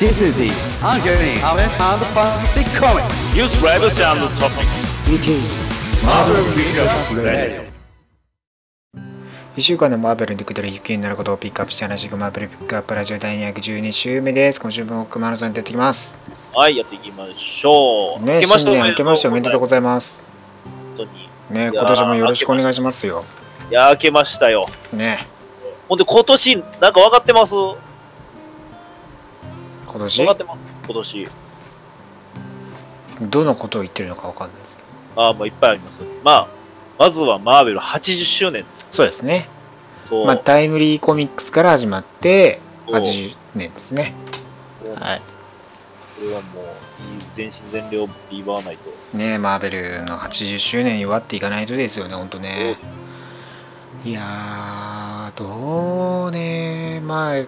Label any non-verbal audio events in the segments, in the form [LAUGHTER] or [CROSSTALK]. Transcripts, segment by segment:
This is the ongoing Harvest and Fantastic Comics. News, reviews, and topics. It is Marvel Pickup Radio. 1週間のマーベルにくだり雪になることをピックアップして話していくマーベルピックアップラジオ第212週目です。今週も熊野さんとやっていきます。はい、やっていきましょう。ね、新年明けましておめでとうございます。本当に。ね、いやー今年もよろしくお願いしますよ。いや、明けましたよ。ね、ほんで、今年、なんか分かってます？分今年？かってます今年。どのことを言ってるのかわかんないですけど。ああ、もういっぱいあります。まあ、まずはマーベル80周年です。そうですね。そう。まあ、タイムリーコミックスから始まって、そう80年ですね。もうはい。これはもう、全身全霊をビーバーないと。ね、マーベルの80周年祝っていかないとですよね、ほんとね。いやー、どうね、まあ、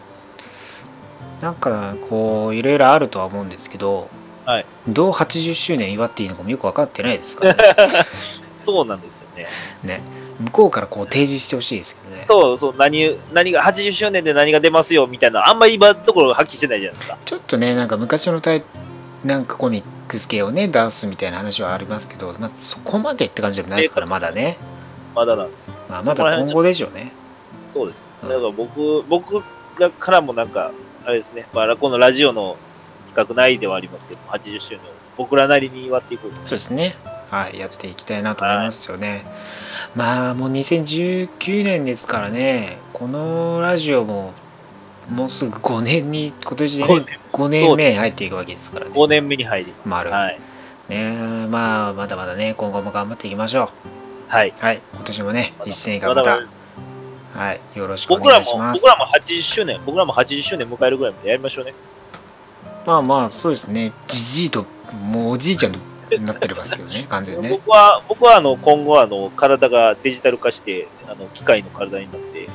なんかこう、いろいろあるとは思うんですけど、はい。どう80周年祝っていいのかもよく分かってないですからね。[LAUGHS] そうなんですよね。ね向こうからこう提示してほしいですけどね。そうそう、何、何が、80周年で何が出ますよみたいな、あんまり今のところ発揮してないじゃないですか。ちょっとね、なんか昔のタイなんかコミックス系をね、出すみたいな話はありますけど、まあ、そこまでって感じでもないですから、まだね。まだなんですよ。まあ、まだ今後でしょうね。そうです。うんだから僕、僕がからもなんか、あれですね、まあ、このラジオの企画内ではありますけど、80周年を僕らなりに祝っていこうと。そうですね。はい、やっていきたいなと思いますよね。まあ、もう2019年ですからね、このラジオも、もうすぐ5年に、今年でね、5 5年目に入っていくわけですからね。5年目に入り。丸。はい。ねまあ、まだまだね、今後も頑張っていきましょはい。う。はい、今年もね、まだ1年間またまだ、はい、よろしくお僕らも、願いします僕。らも80周年、僕らも80周年迎えるぐらいまでやりましょうね。まあまあ、そうですね、じじいと、もうおじいちゃんとなってますけどね、完全にね。僕は、僕はあの、今後はあの、体がデジタル化して、あの、機械の体になって、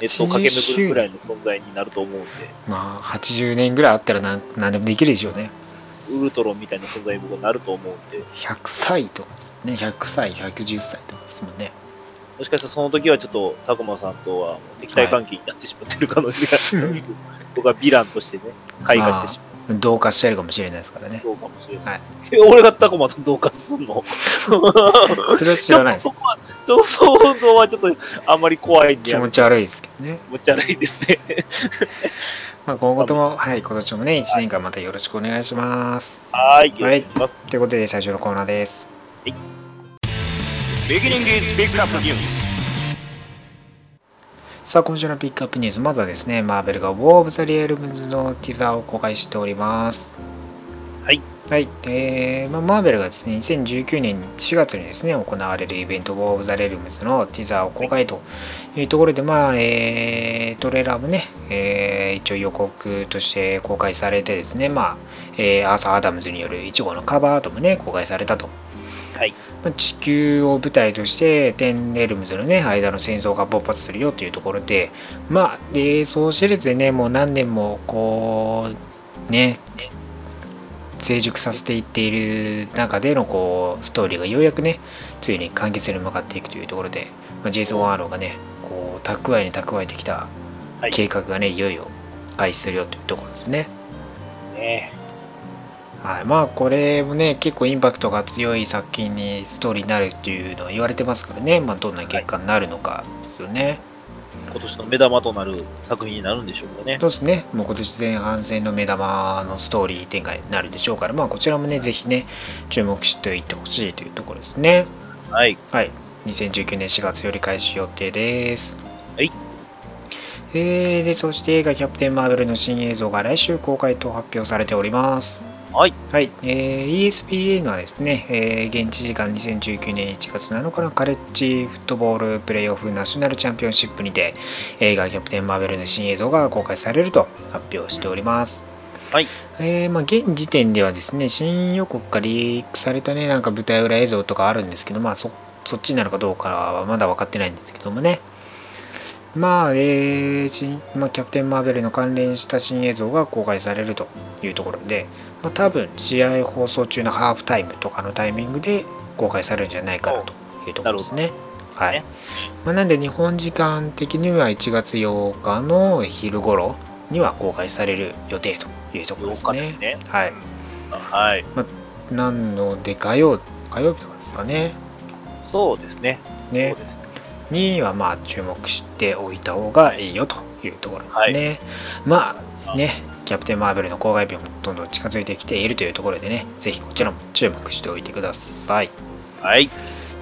ネットを駆け巡るぐらいの存在になると思うんで、まあ、80年ぐらいあったらなん何でもできるでしょうね。ウルトロンみたいな存在に僕はなると思うんで、100歳とかね、100歳、110歳とかですもんね。もしかしたらその時はちょっと、タコマさんとは敵対関係になってしまってる可能性が、僕はヴィランとしてね、開花してしま同化してるかもしれないですからねう。。そうかもしれない。はい。え俺がタコマと同化すんの？それは知らないですそこは、想像はちょっとあんまり怖いんで気持ち悪いですけどね。気持ち悪いですね。[LAUGHS] まあ、今後とも、はい、今年もね、1年間またよろしくお願いします。はーい、よろしくお願いします。ということで、最初のコーナーです。Up news. さあ、今週のピックアップニュース、まずはですね、マーベルがウォー・オブ・ザ・レルムズのティザーを公開しております。はい。はい。えーまあ、マーベルがですね、2019年4月にですね、行われるイベント、ウォー・オブ・ザ・レルムズのティザーを公開というところで、まあ、えートレーラーもね、えー一応予告として公開されてですね、まあ、えーアーサー・アダムズによる1号のカバーアートもね、公開されたと。はい。まあ地球を舞台としてテンレルムズのね間の戦争が勃発するよというところでまあでそうしてですねもう何年もこうね成熟させていっている中でのこうストーリーがようやくねついに完結に向かっていくというところで、まあ、ジェイソン・ワーローがねこう蓄えに蓄えてきたはい。計画がねいよいよ開始するよというところですね。ねはい、まあこれもね結構インパクトが強い作品にストーリーになるっていうのは言われてますからね、まあ、どんな結果になるのかですよね。今年の目玉となる作品になるんでしょうかね。そうですね、もう今年前半戦の目玉のストーリー展開になるでしょうから、まあこちらもね、ぜひね、注目しておいてほしいというところですね。はい。はい、2019年4月より開始予定です。はい。えー、で、そして映画キャプテン・マーベルの新映像が来週公開と発表されております。はい。はい、えー ESPN はですね、えー現地時間2019年1月7日のカレッジフットボールプレーオフナショナルチャンピオンシップにて映画キャプテン・マーベルの新映像が公開されると発表しております。はい。えーまあ、現時点ではですね、新予告からリークされたね、なんか舞台裏映像とかあるんですけど、まあそ、そっちになるかどうかはまだ分かってないんですけどもね。まあ、えー新まあ、キャプテン・マーベルの関連した新映像が公開されるというところで、まあ、多分試合放送中のハーフタイムとかのタイミングで公開されるんじゃないかなというところですね。はいね。まあ、なんで日本時間的には1月8日の昼頃には公開される予定というところです8日ね。ですね。はい。はい。なので、火曜、火曜日とかですかね。そうですね。ねにはまあ注目しておいた方がいいよというところですね。まあね、キャプテン・マーベルの公開日もどんどん近づいてきているというところでね、ぜひこちらも注目しておいてください。はい。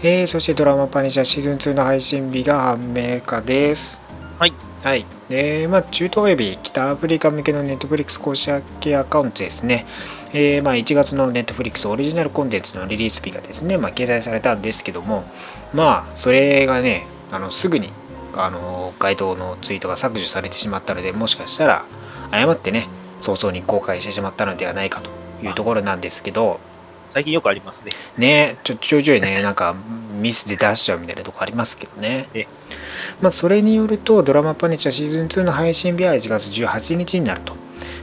えー、そしてドラマパニッシャーシーズン2の配信日が判明化です。はい。はい。で、まあ、中東及び北アフリカ向けのネットフリックス公式アカウントですね。えーまあ、1月のネットフリックスオリジナルコンテンツのリリース日がですね、まあ、掲載されたんですけども、まあ、それがね、あのすぐにあの該当のツイートが削除されてしまったので、もしかしたら誤ってね、早々に公開してしまったのではないかというところなんですけど、最近よくありますね。ね、ちょちょいちょいね、[LAUGHS] なんかミスで出しちゃうみたいなとこありますけどねえ。まあ、それによると、ドラマパニッシャーシーズン2の配信日は1月18日になると。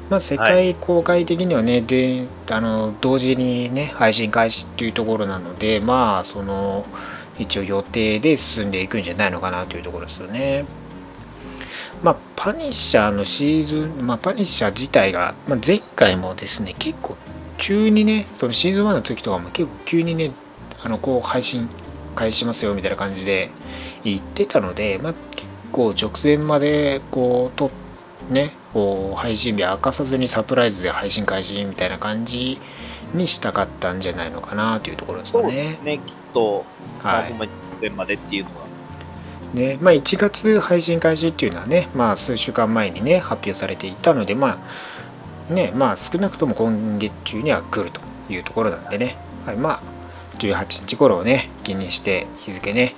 まあ、世界公開的にはね、であの同時にね、配信開始というところなので、まあ、その、一応予定で進んでいくんじゃないのかなというところですよね。まあ、パニッシャーのシーズン、まあ、パニッシャー自体が、まあ、前回もですね、結構急にね、そのシーズン1の時とかも結構急にね、あのこう配信開始しますよみたいな感じで言ってたので、まあ、結構直前までこうと、ね、こう配信日明かさずにサプライズで配信開始みたいな感じにしたかったんじゃないのかなというところですそうよね。ね。きっと、まあはいまに直前までっていうのは。ねまあ、1月配信開始っていうのはね、まあ、数週間前にね発表されていたので、まあねまあ、少なくとも今月中には来るというところなんでね、はいまあ、18日頃をね気にして日付ね、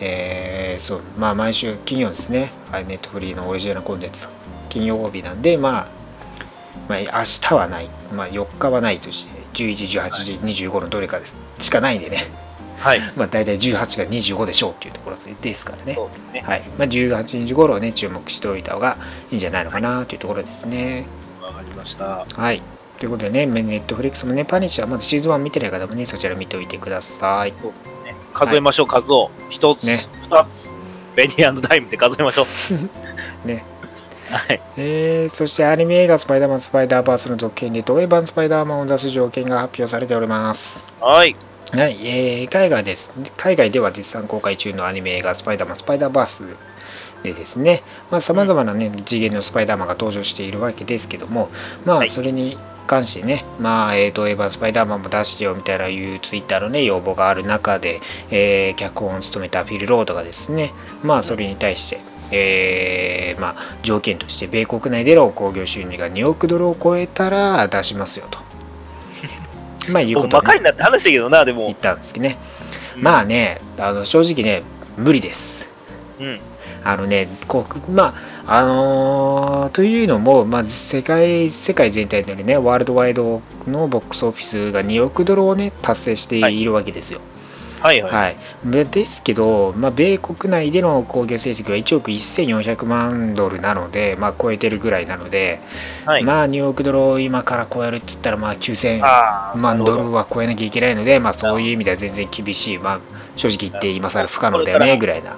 えーそうまあ、毎週金曜ですね、はい、ネットフリーのオリジナルコンテンツ金曜日なんで、まあまあ、明日はない、まあ、4日はないとして11、18時、25のどれかですしかないんでね、はい。[LAUGHS] まあ、大体18が25でしょうっていうところですからね。はいまあ、18日頃をね、注目しておいた方がいいんじゃないのかなというところですね。わかりました。はい。ということでね、ネットフリックスもね、パニッシャー、まずシーズン1見てない方もね、そちら見ておいてください。ね。数えましょう、数を。一つ、ね二つ。ベニーダイムで数えましょう。[LAUGHS] ね。はい。えー、そしてアニメ映画スパイダーマンスパイダーバースの続編で同映版スパイダーマンを出す条件が発表されております。はい。はい、えー海外です。海外では絶賛公開中のアニメ映画スパイダーマンスパイダーバースでですね、まあ、様々なね、次元のスパイダーマンが登場しているわけですけども、まあ、はいそれに関してね、まあ、えーと、エヴァンスパイダーマンも出してよみたいないうツイッターのね、要望がある中で、えー脚本を務めたフィル・ロードがですね、まあ、それに対して、えーまあ、条件として、米国内での興行収入が2億ドルを超えたら出しますよと。[LAUGHS] まあ、いうことで、バカになって話したけどな、でも言っ。たんですけどね。うんまあね、あの正直ね、無理です。うん。あのね、こうまあ、あのーというのも、まあ、世界、世界全体でね、ワールドワイドのボックスオフィスが2億ドルをね、達成しているわけですよ。はいはい。はい。ですけど、まあ、米国内での興行成績は1億1400万ドルなので、まあ、超えてるぐらいなので、はい。まあ、2億ドルを今から超えるって言ったら、まあ、9000あー万ドルは超えなきゃいけないので、まあ、そういう意味では全然厳しい、まあ、正直言って今更不可能だよねぐらいな、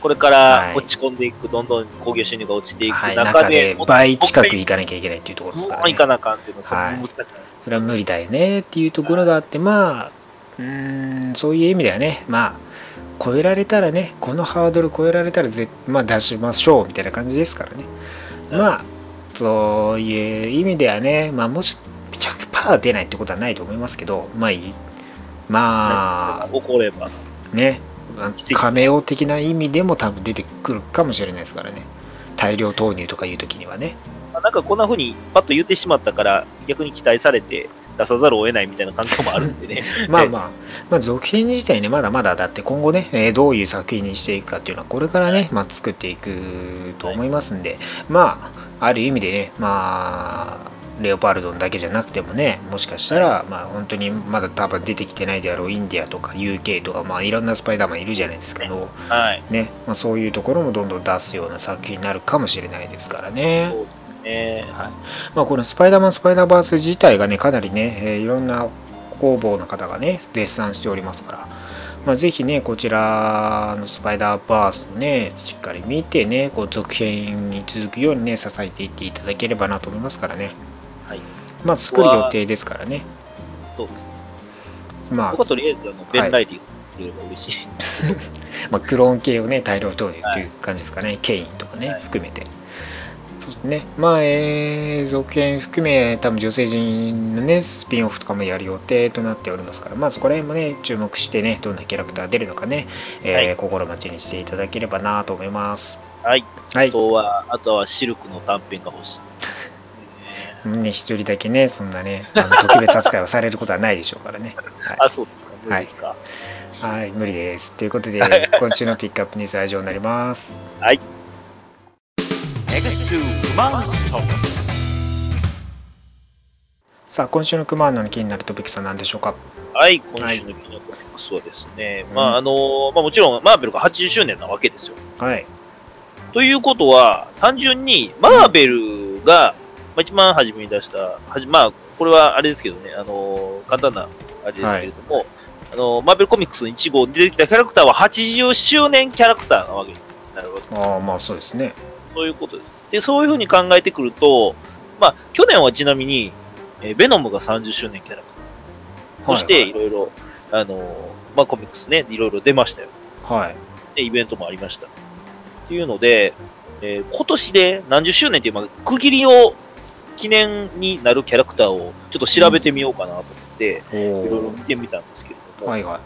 これかはいら落ち込んでいく、どんどん興行収入が落ちていくはい、中中で、で倍近くもいかなきゃいけないっていうところですからねういか。なあかんっていうのは、そはいれ難しい。それは無理だよねっていうところがあって、まあ、うーん、そういう意味ではね、まあ、超えられたらね、このハードル超えられたらぜ、まあ、出しましょうみたいな感じですからね。まあ、そういう意味ではね、まあ、もし100%出ないってことはないと思いますけど、まあいい、ま起これば。あ、ね、カメオ的な意味でも多分出てくるかもしれないですからね。大量投入とかいう時にはね。まあなんかこんな風にパッと言ってしまったから、逆に期待されて出さざるを得ないみたいな感覚もあるんでね。[LAUGHS] まあまあ、まあ、続編自体ね、まだまだだって今後ね、えーどういう作品にしていくかっていうのは、これからね、まあ、作っていくと思いますんで、まあ、ある意味でね、まあ、レオパルドンだけじゃなくてもね、もしかしたら、まあ、本当にまだ多分出てきてないであろうインディアとか UK とか、まあ、いろんなスパイダーマンいるじゃないですけど、はい。ね、まあ、そういうところもどんどん出すような作品になるかもしれないですからね。ね。はいまあ、このスパイダーマン・スパイダーバース自体がね、かなりね、えーいろんな工房の方がね、絶賛しておりますから、まあ、ぜひね、こちらのスパイダーバースをね、しっかり見てね、こう続編に続くようにね、支えていっていただければなと思いますからね。はい。まあ、作る予定ですからね。そうです。ま僕はとりあえず、あの、ベンライリーくれれば嬉しい。あ、[LAUGHS] まあ、クローン系をね、大量投入っていう感じですかね。ケインとかね、はい含めて。ね。まあ、えー、続編含め、多分女性陣のね、スピンオフとかもやる予定となっておりますから、まあ、そこら辺もね、注目してね、どんなキャラクター出るのかね、えーはい心待ちにしていただければなと思います。はい。はいあ。とは、あとはシルクの短編が欲しい。[LAUGHS] ね、一人だけね、そんなね、あの特別扱いをされることはないでしょうからね。[LAUGHS] はあ、そうですか。無理ですか？い、はい、無理です。ということで、今週のピックアップニュースは以上になります。はい。X2 Monster. さあ、今週のクマーノに気になるトピックスは何でしょうか？はい、今週のキノコミックスはですね、うんまあ、あの、まあもちろん、マーベルが80周年なわけですよ。はい。ということは、単純に、マーベルが、まあ、一番初めに出した、はじまあ、これはあれですけどね、あの、簡単な、あれですけれども、あの、マーベルコミックスの1号に出てきたキャラクターは80周年キャラクターなわけになるわけああ、まあそうですね。そういうことです。で、そういうふうに考えてくると、まあ、去年はちなみに、えーベノムが30周年キャラクター。そして、いろいろ、あの、まあ、コミックスね、いろいろ出ましたよ。はい。で、イベントもありました。っていうので、えー今年で何十周年っていう、まあ、区切りを、記念になるキャラクターをちょっと調べてみようかなと思って、おいろいろお見てみたんですけれども、はいはい。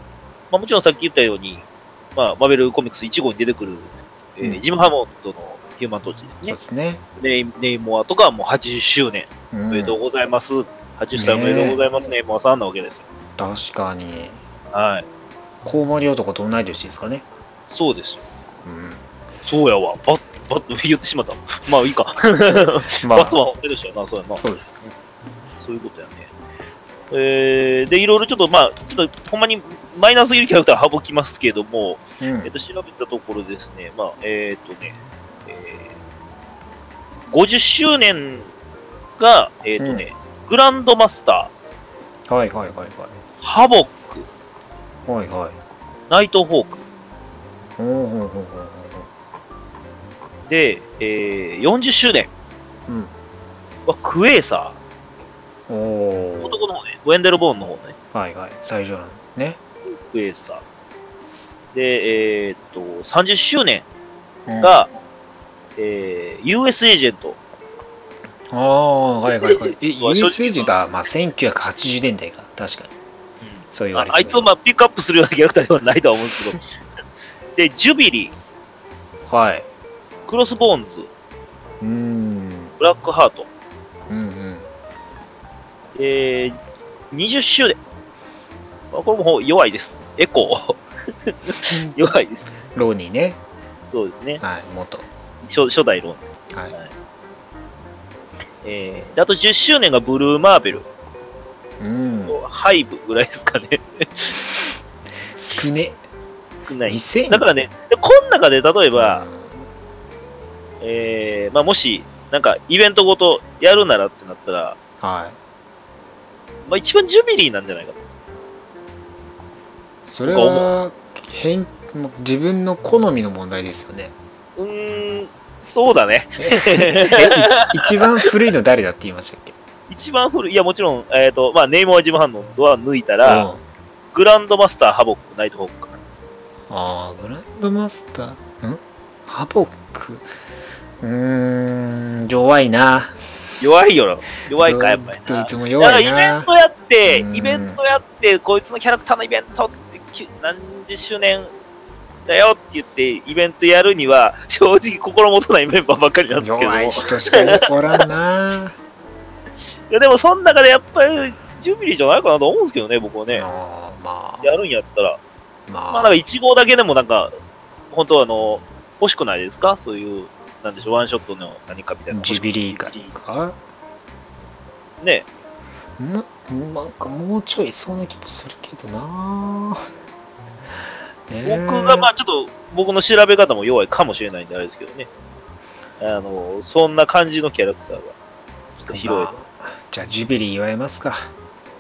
まあ、もちろんさっき言ったように、まあ、マーベルコミックス1号に出てくる、えーうんジム・ハモンドのヒューマントーチですねそうで。すね。ネイネイモアとかはもう80周年。うんおめでとうございます。80歳おめでとうございます、ネイモアさんなわけですよ。確かに。はい。コウモリ男と同い年ですかね。そうですよ。うん。そうやわ。バッ、バッと言ってしまった。まあいいか。[LAUGHS] まバットは同い年やな、そうやな。そうですね。そういうことやね。えー、で、いろいろちょっと、まあ、ちょっと、ほんまにマイナーすぎるキャラクターは省きますけども、うんえっと、調べたところですね、まあ、えっ、とね、えー、50周年が、えっ、とね、グランドマスタはいはいはいはい。ー、ハボック、はいはい。ナイトホーク、おおほうほうほうほで、えー、40周年ううん。はクエーサおー、お。男の方ね、ウェンデルボーンの方ね、はいはい。最初のね。クエーサー。で、えーっと、30周年うん、が、えー、US エージェント。ああ、はいはいはい。え、US エージェントは、まあ、1980年代か。確かに。そう言われてああいつをまあピックアップするようなキャラクターではないとは思うんですけど。[LAUGHS] で、ジュビリー、はい。クロスボーンズ、うーん。ブラックハート、うんうん。えー、20周年。まあこれも弱いです。エコー。[LAUGHS] 弱いです。ローニーね。そうですね。はい、元。初初代ロン。はい。えー、であと10周年がブルーマーベル、うん。ハイブぐらいですかね。少ね。少ない。2000だからね、でこの中で例えば、えー、まあもし、なんかイベントごとやるならってなったら、はい。まあ一番ジュビリーなんじゃないかと。それは、変、もう自分の好みの問題ですよね。うーん、そうだね。え一一番古いの誰だって言いましたっけ？一番古い、いやもちろん、えっ、と、まあネイモアジムハンのドア抜いたら、うんグランドマスター、ハボック、ナイトホークかな。ああ、グランドマスター、ん？ハボック？うーん、弱いな。弱いよな。弱いか、やっぱりな。どいつもだからイベ弱いなン。トやって、うんイベントやって、こいつのキャラクターのイベントって何十周年だよって言って、イベントやるには、[LAUGHS] 正直心もとないメンバーばっかりなんですけど。弱い人しかおらんな。[LAUGHS] いや、でもその中でやっぱり、ジュビリーじゃないかなと思うんですけどね、僕はね。あーまあ、やるんやったら。まあ、まあ、なんか1号だけでもなんか、本当はあの、欲しくないですか？そういう、なんでしょう、ワンショットの何かみたいな。ジュビリーか？ね。もなんかもうちょいそうな気もするけどな。ねえ僕が、まあちょっと、僕の調べ方も弱いかもしれないんであれですけどね。あの、そんな感じのキャラクターが、ちょっと広い。まあじゃあ、ジュビリー祝いますか。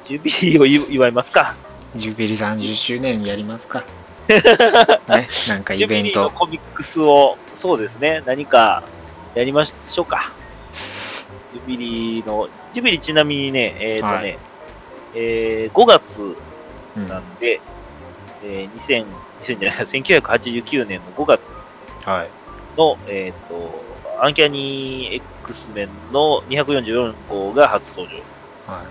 ジュビリーを祝祝いますか。ジュビリー30周年やりますか。[LAUGHS] ね、なんかジュビリーのイベント。コミックスを、そうですね、何かやりましょうか。ジュビリーの、ジュビリーちなみにね、えっ、とね、はいえー5月うんなんで、えー2000、2000じゃない、1989年の5月はい。の、えっ、と、アンキャニー X メンの244号が初登場は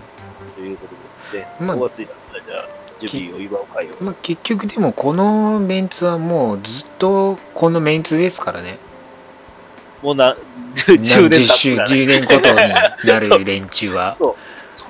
ということで、まあ5月じゃあ、ジュビリーを祝う会をい。。まあ、結局でもこのメンツはもうずっとこのメンツですからね。もうな、10年経10周、つからね10年ごとになる連中は。[LAUGHS] そう。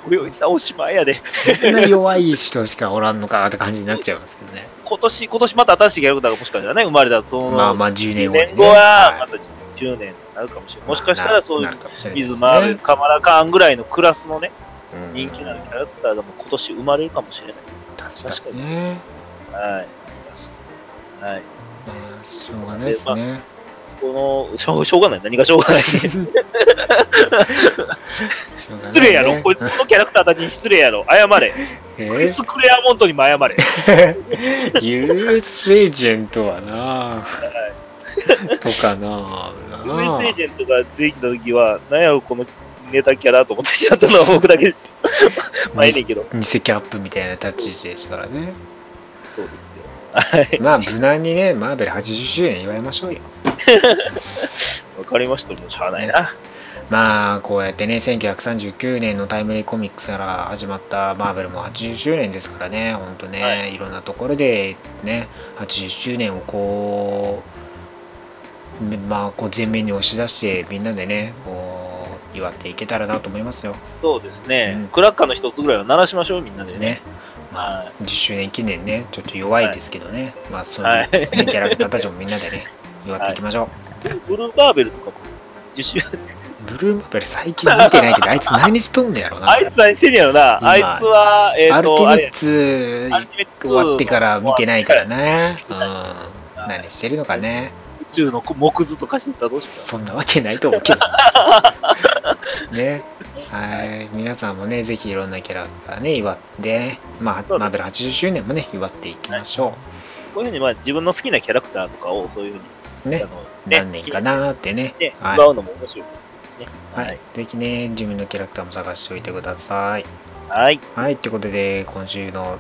それを言ったらおしまいやで。そんな弱い人しかおらんのかって感じになっちゃいますけどね。今年、今年また新しいキャラクターがもしかしたらね、生まれたら、その、まあまあ10年後にね年後は、はいまた10年になるかもしれない。もしかしたらそういう水マーベル、ね。カマラカーンぐらいのクラスのね、うん人気のあるキャラクターが今年生まれるかもしれない。確かにね。はい。はい。まあ、しょうがないですね。この、しょうしょうがない。何がしょうがない。失礼やろ。こいつこのキャラクターたちに失礼やろ。謝れ。え？クリス・クレアモントにも謝れ。ユースエージェントはなとかなクリス・エージェントができた時は、なんやろ、このネタキャラと思ってしまったのは僕だけですよ。[LAUGHS] まあ、ええねんけど。偽キャップみたいな立ち位置ですからね。そうです。まあ、無難にね、マーベル80周年祝いましょうよ。[LAUGHS] わかりました。もうしゃあないな。まあ、こうやってね、1939年のタイムリーコミックスから始まったマーベルも80周年ですからね、ほんとね、、はいろんなところでね、80周年をこう、まあ、こう前面に押し出して、みんなでね、こう、祝っていけたらなと思いますよ。そうですね。うんクラッカーの一つぐらいは鳴らしましょう、みんなでね。ね。まあは、10周年記念ね、ちょっと弱いですけどね、まあ、そういう、はいねキャラクターたちもみんなでね、[LAUGHS] 祝っていきましょう。ブルーバーベルとかも、10周ブルーマーベル最近見てないけど、あいつ何しとんのやろな。あいつ何してんねやろな。今あいつは、えっ、アルテと、アルティメッツ終わってから見てないからね。うん。はい何してるのかね。宇宙の木図とかしてたらどうしようかそんなわけないと思うけど。[LAUGHS] ね。はい。皆さんもね、ぜひいろんなキャラクターね、祝ってね、まあ、マーベル80周年もね、祝っていきましょこういうふうに、まあ、自分の好きなキャラクターとかを、そういうふうに、う。ねね何年かなーってね。ね、はい祝うのも面白いですね。はい。ぜひね、自分のキャラクターも探しておいてください。はい。はい。ということで、今週の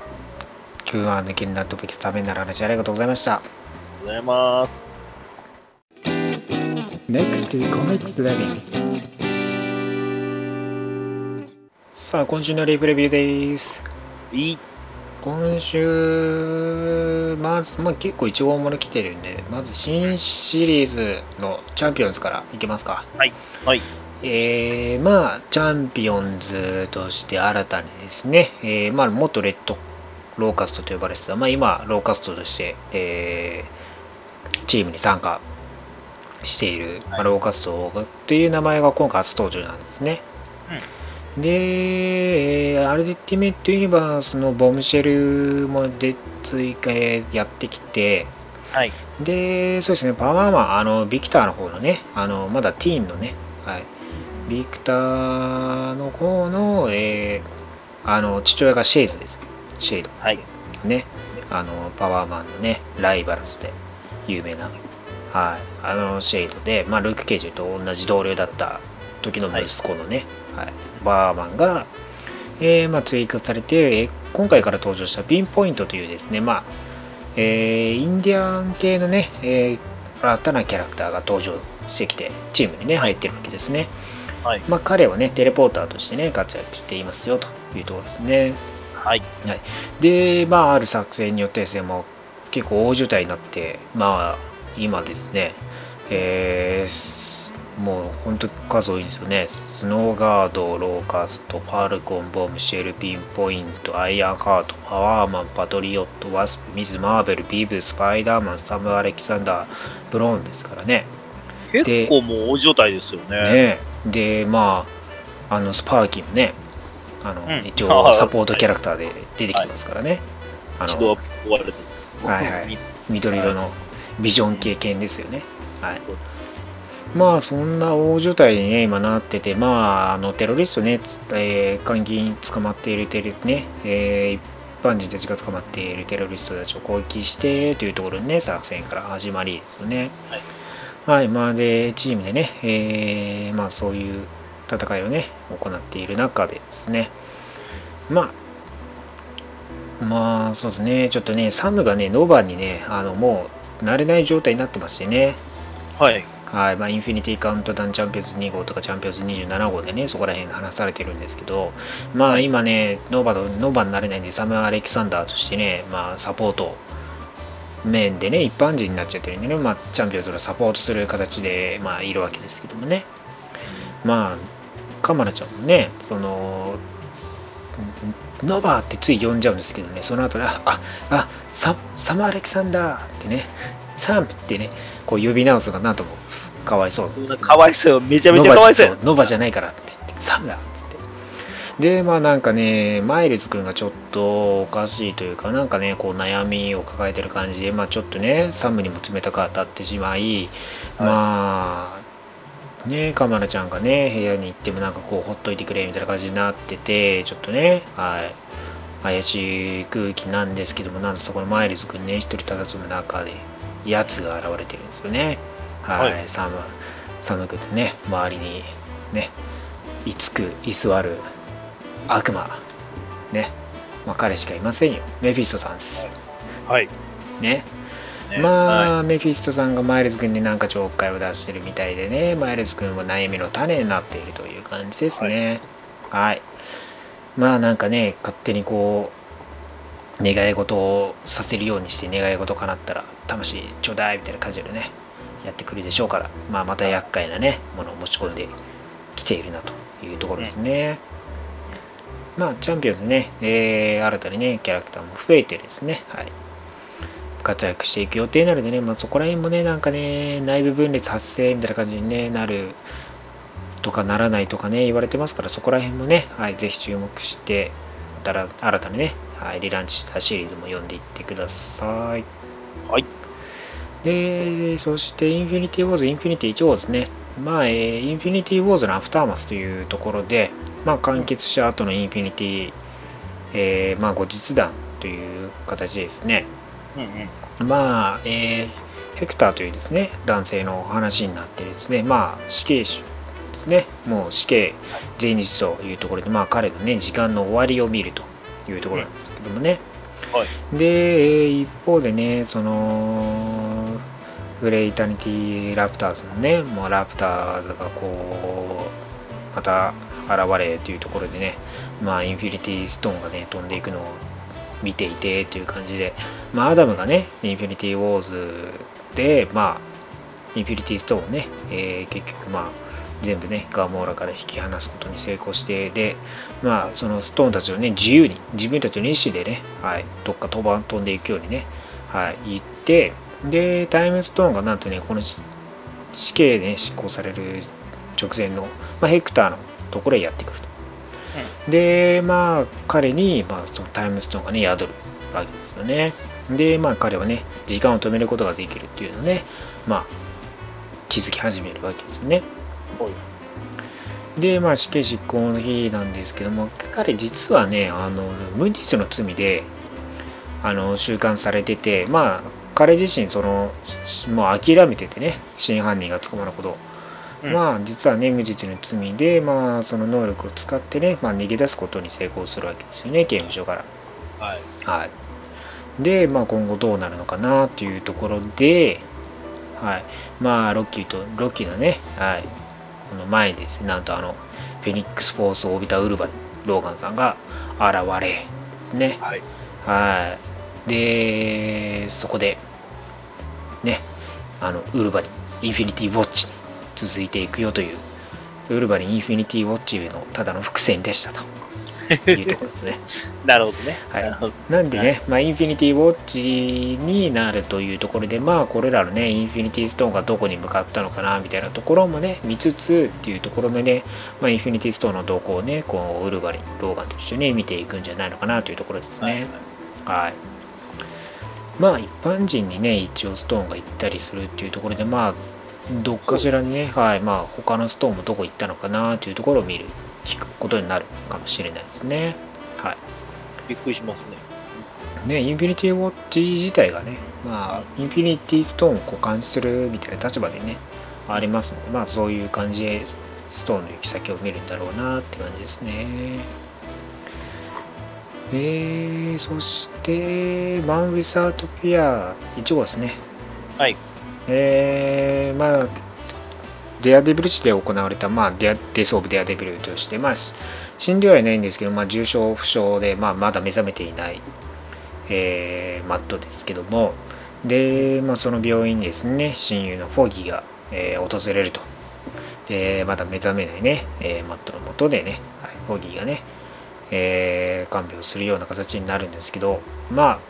Q1 抜きになっておくべきためになる話ありがとうございました。ありがとうございます。Next Comics Reading さあ今週のリープレビューですいい。今週まず、まあ、結構一号もの来てるんでまず新シリーズのチャンピオンズからいきますかはい。はい。えー、まあチャンピオンズとして新たにですね、えー、まあ元レッドローカストと呼ばれてた、まあ、今ローカストとして、えーチームに参加している、まあ、ローカストっていう名前が今回初登場なんですね。で、えーアルティメットユニバースのボムシェルもで追加やってきて、はい。で、そうですね、パワーマン、あの、ビクターの方のね、あの、まだティーンのね、はい、ビクターの方の、えーあの、父親がシェイズです。シェイド。はい。ね、あの、パワーマンのね、ライバルズで有名な、はい、あの、シェイドで、まあ、ルーク・ケイジと同じ同僚だった時の息子のね、はい、パワーマンが、えーまあ、追加されて、えー今回から登場したピンポイントというですね、まあ、えーインディアン系のね、えー新たなキャラクターが登場してきて、チームにね、入ってるわけですね。はい。まあ、彼はね、テレポーターとしてね、活躍していますよというところですね。はい。はい、で、まあ、ある作戦によってですね、もう結構大渋滞になって、まあ、今ですね、えーすもう本当に数多いんですよね。スノーガード、ローカスト、ファルコン、ボム、シェル、ピンポイント、アイアンハート、パワーマン、パトリオット、ワスプ、ミズ・マーベル、ビブ、スパイダーマン、サム・アレキサンダー、ブローンですからね。結構もう大状態ですよね。ねで、まあ、あの、スパーキーもね、あの、うん一応サポートキャラクターで出てきてますからね。は終わると。はいはいみ緑色のビジョン系犬ですよね。はい。まあそんな大所帯にね今なっててまああのテロリストね、つえー、監禁に捕まっているテレね、えー般人たちが捕まっているテロリストたちを攻撃してというところにね、作戦から始まりですよね。はい。はい、まあで、チームでね、えー、まあそういう戦いをね、行っている中でですね、まあ、まあそうですね、ちょっとね、サムがね、ノーバにね、あのもう慣れない状態になってましてね、はい。はいまあ、インフィニティカウントダウンチャンピオンズ2号とかチャンピオンズ27号でね、そこら辺話されてるんですけど、まあ今ね、ノーバノーバになれないんで、サム・アレキサンダーとしてね、まあサポート面でね、一般人になっちゃってるんでね、まあチャンピオンズをサポートする形で、まあいるわけですけどもね。まあ、カマラちゃんもね、その、ノーバってつい呼んじゃうんですけどね、その後で、あ、あ、あササム・アレキサンダーってね、サムってね、こう呼び直すかなと思う。かわいそう。かわいそうよ。めちゃめちゃかわいそうよ。ノバじゃないからって言って、サムだって言って。で、まあなんかね、マイルズ君がちょっとおかしいというか、なんかね、こう悩みを抱えてる感じで、まあちょっとね、サムにも冷たく当たってしまい、まあ、ね、カマラちゃんがね、部屋に行ってもなんかこう、ほっといてくれみたいな感じになってて、ちょっとね、はい、怪しい空気なんですけども、なんとそこのマイルズ君ね、一人佇む中で、やつが現れてるんですよね。はい、はい、寒寒くてね周りにね居つく居座る悪魔。ね。まあ彼しかいませんよ。メフィストさんです。はい。ね。まあ、はい、メフィストさんがマイルズ君になんかちょっかいを出してるみたいでね、マイルズ君も悩みの種になっているという感じですね。はい。はい、まあなんかね、勝手にこう、願い事をさせるようにして願い事叶ったら、魂ちょうだいみたいな感じでね、やってくるでしょうから、まあ、また厄介なね、ものを持ち込んできているなというところですね。まあ、チャンピオンズね、えー、新たにね、キャラクターも増えてですね、はい。活躍していく予定なのでね、まあ、そこら辺もね、なんかね、内部分裂発生みたいな感じに、ね、なるとかならないとかね、言われてますから、そこら辺もね、はい、ぜひ注目して、また新たにね、はい、リランチしたシリーズも読んでいってください。はい。で、そしてインフィニティウォーズ、インフィニティ1号ですね。まあ、えー、インフィニティウォーズのアフターマスというところで、まあ、完結した後のインフィニティ、えー、まあ、後日談という形ですね。うんうん、まあ、えー、ヘクターというですね、男性の話になってですね、まあ、死刑囚ですね、もう死刑前日というところで、まあ、彼のね、時間の終わりを見るというところなんですけどもね。はい、で、一方でね、その、フラタニティラプターズのね、もうラプターズがこう、また現れというところでね、まあ、インフィニティストーンがね、飛んでいくのを見ていてという感じで、まあ、アダムがね、インフィニティウォーズで、まあ、インフィニティストーンをね、えー、結局まあ、全部ね、ガモーラから引き離すことに成功して、で、まあ、そのストーンたちをね、自由に、自分たちの意思でね、はい、どっか飛ば飛んでいくようにね、はい、行って、で、タイムストーンがなんとね、この死刑で、ね、執行される直前の、まあ、ヘクターのところへやってくると。で、まあ、彼に、まあ、そのタイムストーンがね、宿るわけですよね。で、まあ、彼はね、時間を止めることができるっていうのをね、まあ、気づき始めるわけですよね。で、まあ、死刑執行の日なんですけども、彼実はね、あの、無実の罪で、あの、収監されてて、まあ、彼自身、その、もう諦めててね、真犯人が捕まること。うん、まあ、実はね、無実の罪で、まあ、その能力を使ってね、まあ、逃げ出すことに成功するわけですよね、刑務所から。はい。はい。で、まあ、今後どうなるのかなというところで、はい。まあ、ロッキーと、ロッキーのね、はい。この前にですね、なんとあの、フェニックスフォースを帯びたウルバローガンさんが現れ、ですね。はい。はい。で、そこで、ね、あの、ウルバリン、インフィニティウォッチに続いていくよという、ウルバリンインフィニティウォッチへのただの伏線でしたと。いうところですね。[LAUGHS] なるほどね。はい。なんでね、はい、まあ、インフィニティウォッチになるというところで、まあ、これらのね、インフィニティストーンがどこに向かったのかな、みたいなところもね、見つつっていうところでね、まあ、インフィニティストーンの動向をね、こう、ウルバリン、ローガンと一緒に見ていくんじゃないのかなというところですね。はい、はいまあ一般人にね、一応ストーンが行ったりするっていうところで、まあ、どっかしらにね、はい、まあ他のストーンもどこ行ったのかなというところを見る聞くことになるかもしれないですね。はい。びっくりしますね。ね、インフィニティウォッチ自体がね、まあ、インフィニティストーンを交換するみたいな立場でね、ありますので、まあ、そういう感じでストーンの行き先を見るんだろうなって感じですね。えー、そして、マン・ウィザートピア1号ですね。はい。えー、まあ、デアデビル地で行われた、まあ、デアデス・オブ・デアデビルとして、まあ、死んではいないんですけど、まあ、重症、負傷で、まあ、まだ目覚めていない、えーマットですけども、で、まあ、その病院にですね、親友のフォギーが、えー訪れると。で、まだ目覚めないね、えーマットのもとでね、はい、フォギーがね、えー看病するような形になるんですけど、まあ、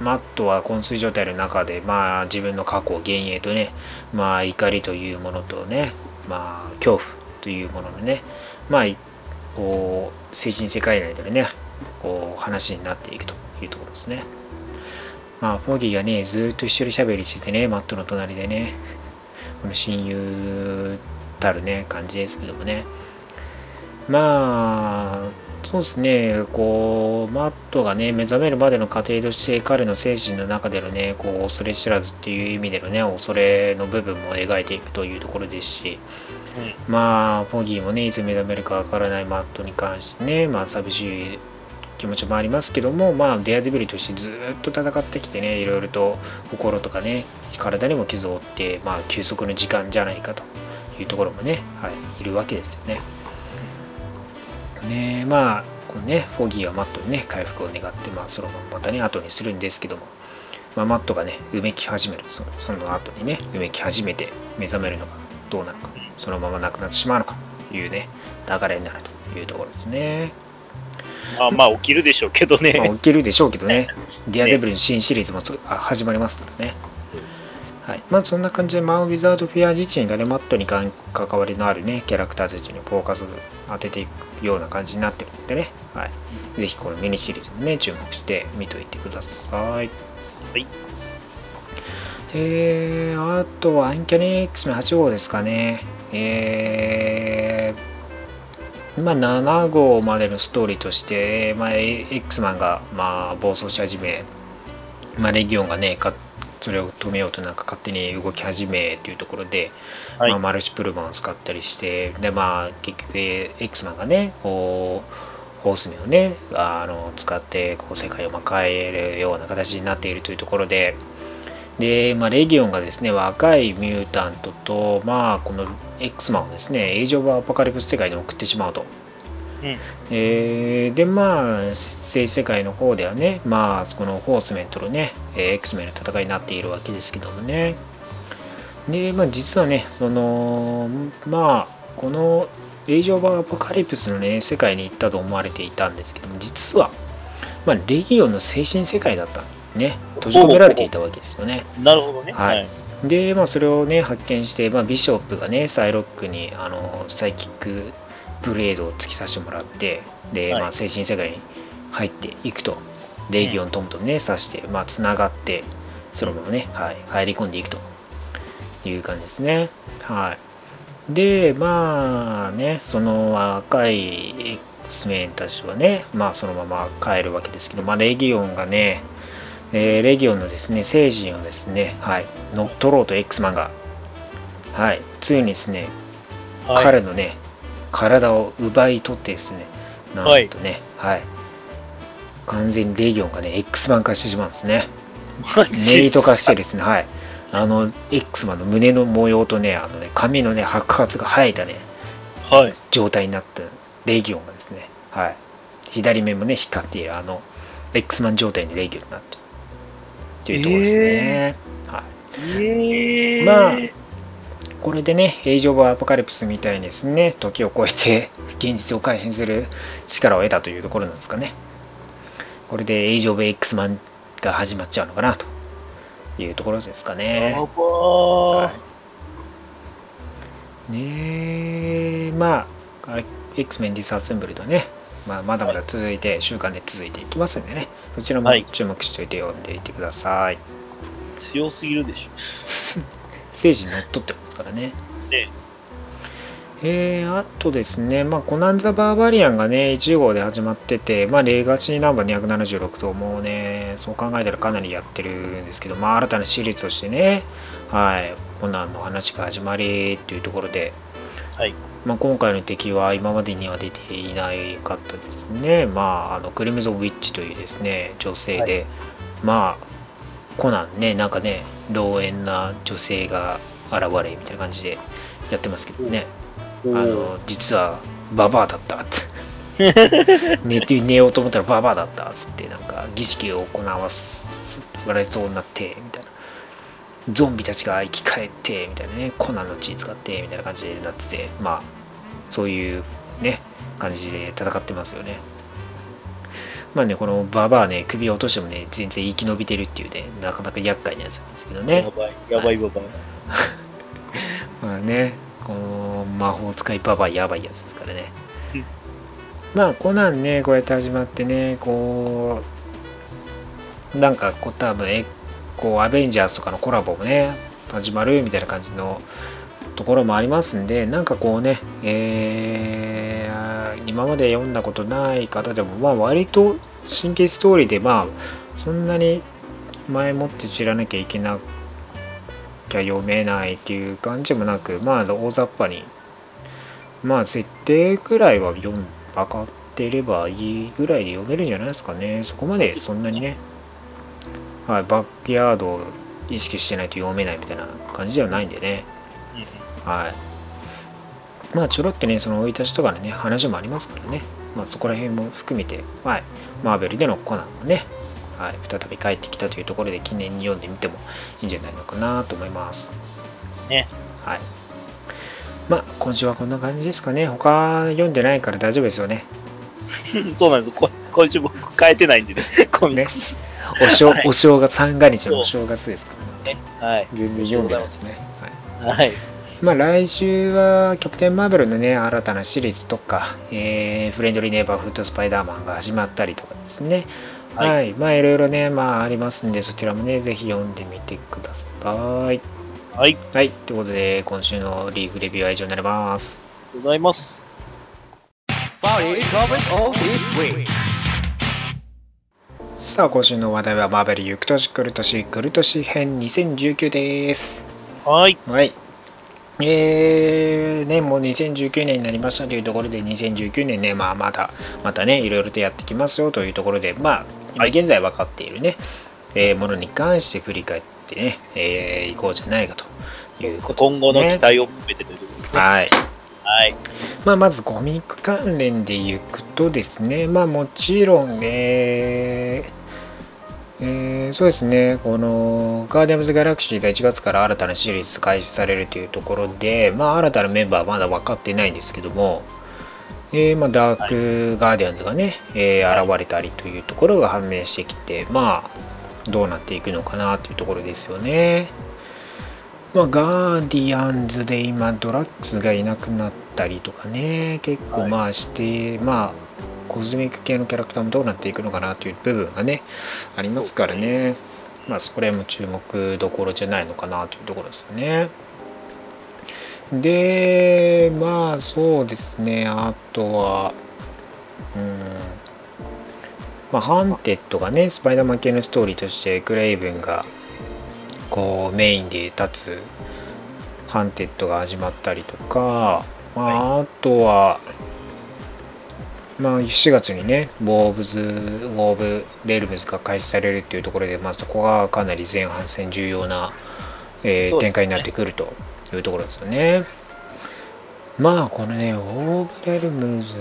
マットは昏睡状態の中で、まあ、自分の過去、幻影とね、まあ、怒りというものとね、まあ、恐怖というもののね、まあ、こう、精神世界内でのね、こう、話になっていくというところですね。まあ、フォーギーがね、ずっと一緒に喋りしててね、マットの隣でね、この親友たるね、感じですけどもね。まあ、そうですね、こう、マットがね、目覚めるまでの過程として、彼の精神の中でのね、こう、恐れ知らずっていう意味でのね、恐れの部分も描いていくというところですし、まあ、フォギーもね、いつ目覚めるかわからないマットに関してね、まあ、寂しい気持ちもありますけども、まあ、デアデビルとしてずーっと戦ってきてね、いろいろと心とかね、体にも傷を負って、まあ、休息の時間じゃないかというところもね、はい、いるわけですよね。ね。まあ、このね、フォギーはマットにね、回復を願って、まあ、そのまままたね、後にするんですけども、まあ、マットがね、うめき始める、そその後にね、うめき始めて目覚めるのかどうなのか、そのまま亡くなってしまうのか。というね、流れになるというところですね。まあまあ起きるでしょうけどね。まあ、起きるでしょうけどね、[LAUGHS] ディアデブルの新シリーズも始まりますからね。はい、まあそんな感じで、マン・ウィザード・フィア自身がね、マットに関関わりのあるね、キャラクターたちにフォーカスを当てていくような感じになってるんでね、はい、ぜひこのミニシリーズもね、注目して見といてください。はい。えー、あとはアンキャニ X メン8号ですかね。えー、まあ、7号までのストーリーとして、まあ、X マンが、まあ、暴走し始め、まあ、レギオンがね、かそれを止めようとなんか勝手に動き始めっていうところで、はいまあ、マルチプルマンを使ったりして、で、まあ、結局 X マンがね、こう、ホースメンをね、あの使ってこう世界をまあ変えるような形になっているというところで、で、まあ、レギオンがですね、若いミュータントと、まあ、この X マンをですね、エイジ・オブ・アポカリプス世界に送ってしまうと。うん。えーで、まあ、政治世界の方ではね、まあ、このホースメンとのね、えー X メンの戦いになっているわけですけどもね。で、まあ、実はね、その、まあ、このエイジ・オブ・アポカリプスのね、世界に行ったと思われていたんですけども、実は、まあ、レギオンの精神世界だったんね、閉じ込められていたわけですよね。なるほどね。はい。で、まあ、それをね、発見して、まあ、ビショップがね、サイロックに、あの、サイキックブレードを突き刺してもらって、で、はいまあ、精神世界に入っていくと。レギオントムとね、刺して、まあ、つながって、そのままね、はい、入り込んでいくという感じですね。はい。で、まあね、その若い X メンたちはね、まあそのまま帰るわけですけど、まあレギオンがね、えーレギオンのですね、精神をですね、はい、乗っ取ろうと X マンが、はい、ついにですね、はい。彼のね、体を奪い取ってですね、なんとね、はい、完全にレギオンがね、X マン化してしまうんですね。マジ？メイト化してですね、はい。あの、X マンの胸の模様とね、あのね、髪のね、白髪が生えたね、はい。状態になったレギオンがですね、はい。左目もね、光っている、あの、X マン状態にレギオンになってる。っていうところですね。はい。えー、まあこれでね、エイジ・オブ・アポカリプスみたいにですね、時を超えて現実を改変する力を得たというところなんですかね。これでエイジ・オブ・ X マンが始まっちゃうのかなというところですかね。やばーはい、ねえ、まあ、X メンディスアッセンブルドね、まあ、まだまだ続いて、週間で続いていきますんでね、そちらもはい注目しておいて読んでいてください。強すぎるでし [LAUGHS] 政治にのっとってますからね。ょ。ね。えー、あとですね、まあ、コナン・ザ・バーバリアンがね、1号で始まってて、まあ、例がちナンバー276と、もうね、そう考えたらかなりやってるんですけど、まあ、新たなシリーズとしてね、はい、コナンの話が始まりというところで、はい。まあ、今回の敵は今までには出ていないかったですね。まあ、あの、クリムゾン・ウィッチというですね、女性で、はいまあ、コナンね、なんかね、老縁な女性が現れみたいな感じでやってますけどね。あの、実は、ババアだったって。[LAUGHS] 寝て寝ようと思ったらババアだったっつって、なんか儀式を行わすれそうになって、みたいな。ゾンビたちが生き返って、みたいなね、コナンの血使って、みたいな感じでなってて、まあ、そういうね、感じで戦ってますよね。まあね、このババアね、首を落としてもね、全然生き延びてるっていうね、なかなか厄介なやつなんですけどねや。ばい、やばいババ [LAUGHS] まあね、この魔法使いババアやばいやつですからねうん。まあ、コナンね、こうやって始まってね、こう、なんかこう多分、えこう、アベンジャーズとかのコラボもね、始まるみたいな感じのところもありますんで、なんかこうね、えー今まで読んだことない方でも、まあ割と神経ストーリーで、まあ、そんなに前もって知らなきゃいけなきゃ読めないっていう感じもなく、まあ大雑把に、まあ設定くらいは読ん分かってればいいぐらいで読めるんじゃないですかね。そこまでそんなにね、はい、バックヤードを意識してないと読めないみたいな感じではないんでね。はい。まあ、ちょろってね、その生い立ちとかのね、話もありますからね。まあ、そこら辺も含めて、はい。マーベルでのコナンもね、はい。再び帰ってきたというところで記念に読んでみてもいいんじゃないのかなと思います。ね。はい。まあ、今週はこんな感じですかね。他読んでないから大丈夫ですよね。[LAUGHS] そうなんです。こ今週僕変えてないんでね、コミックス。お正、はいお正月、三が日のお正月ですからね。ね。はい。全然読んでないですね。はい。はい。まあ、来週はキャプテン・マーベルのね、新たなシリーズとか、えーフレンドリー・ネイバーフット・スパイダーマンが始まったりとかですね。は。はいいまあ、いろいろね、まあ、ありますんで、そちらもね、ぜひ読んでみてください。はい。はい。ということで、今週のリーグレビューは以上になります。ありがとうございます。さあ、今週の話題はマーベル行く年来る年来る年編2019です。はい。はい。えー、ね、もう2019年になりましたというところで、2019年ね、まあ、まだ、またね、いろいろとやってきますよというところで、まあ、現在分かっているね、えーものに関して振り返ってね、えー、いこうじゃないかということです、ね。今後の期待を含めてということですね。はい。はい。まあ、まずコミック関連でいくとですね、まあもちろん、えーえーそうですね、このガーディアンズ・ギャラクシーが1月から新たなシリーズ開始されるというところで、まあ新たなメンバーはまだ分かっていないんですけども、えーまあ、ダークガーディアンズがね、えー現れたりというところが判明してきて、まあ、どうなっていくのかなというところですよね。まあ、ガーディアンズで今、ドラックスがいなくなったりとかね、結構まあして、まあ、コズミック系のキャラクターもどうなっていくのかなという部分がね、ありますからね、まあ、そこら辺も注目どころじゃないのかなというところですよね。で、まあそうですね、あとは、うん、まあ、ハンテッドがね、スパイダーマン系のストーリーとして、クレイブンがこうメインで立つハンテッドが始まったりとか、まあ、あとは、まあ、4月にね、ウォーオブ、ウォーオブレルムズが開始されるっていうところで、まあ、そこがかなり前半戦重要な、えーね展開になってくるというところですよね。まあ、このね、ウォーオブレルムズ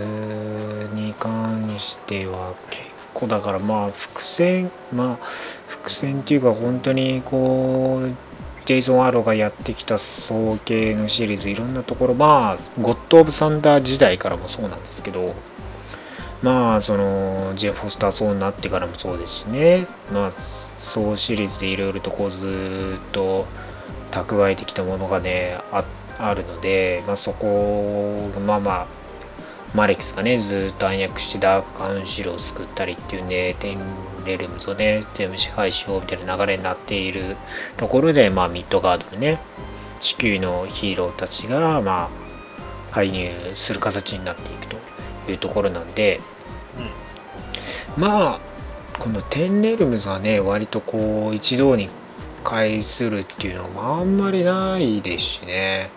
に関しては結構だからまあ、伏線、まあ、伏線っていうか本当にこう、ジェイソン・アローがやってきた総系のシリーズいろんなところまあゴッド・オブ・サンダー時代からもそうなんですけどまあそのジェフ・フォスターそうになってからもそうですしね。まあそうシリーズでいろいろとこうずっと蓄えてきたものがねああるので、まあ、そこまあまあマレックスがね、ずっと暗躍してダークカウンシルを救ったりっていうんで、テンレルムズをね、全部支配しようみたいな流れになっているところで、まあ、ミッドガードのね、地球のヒーローたちが、まあ、介入する形になっていくと。いうところなんで、うん、まあこのテンネルムズがね割とこう一堂に会するっていうのはあんまりないですしね。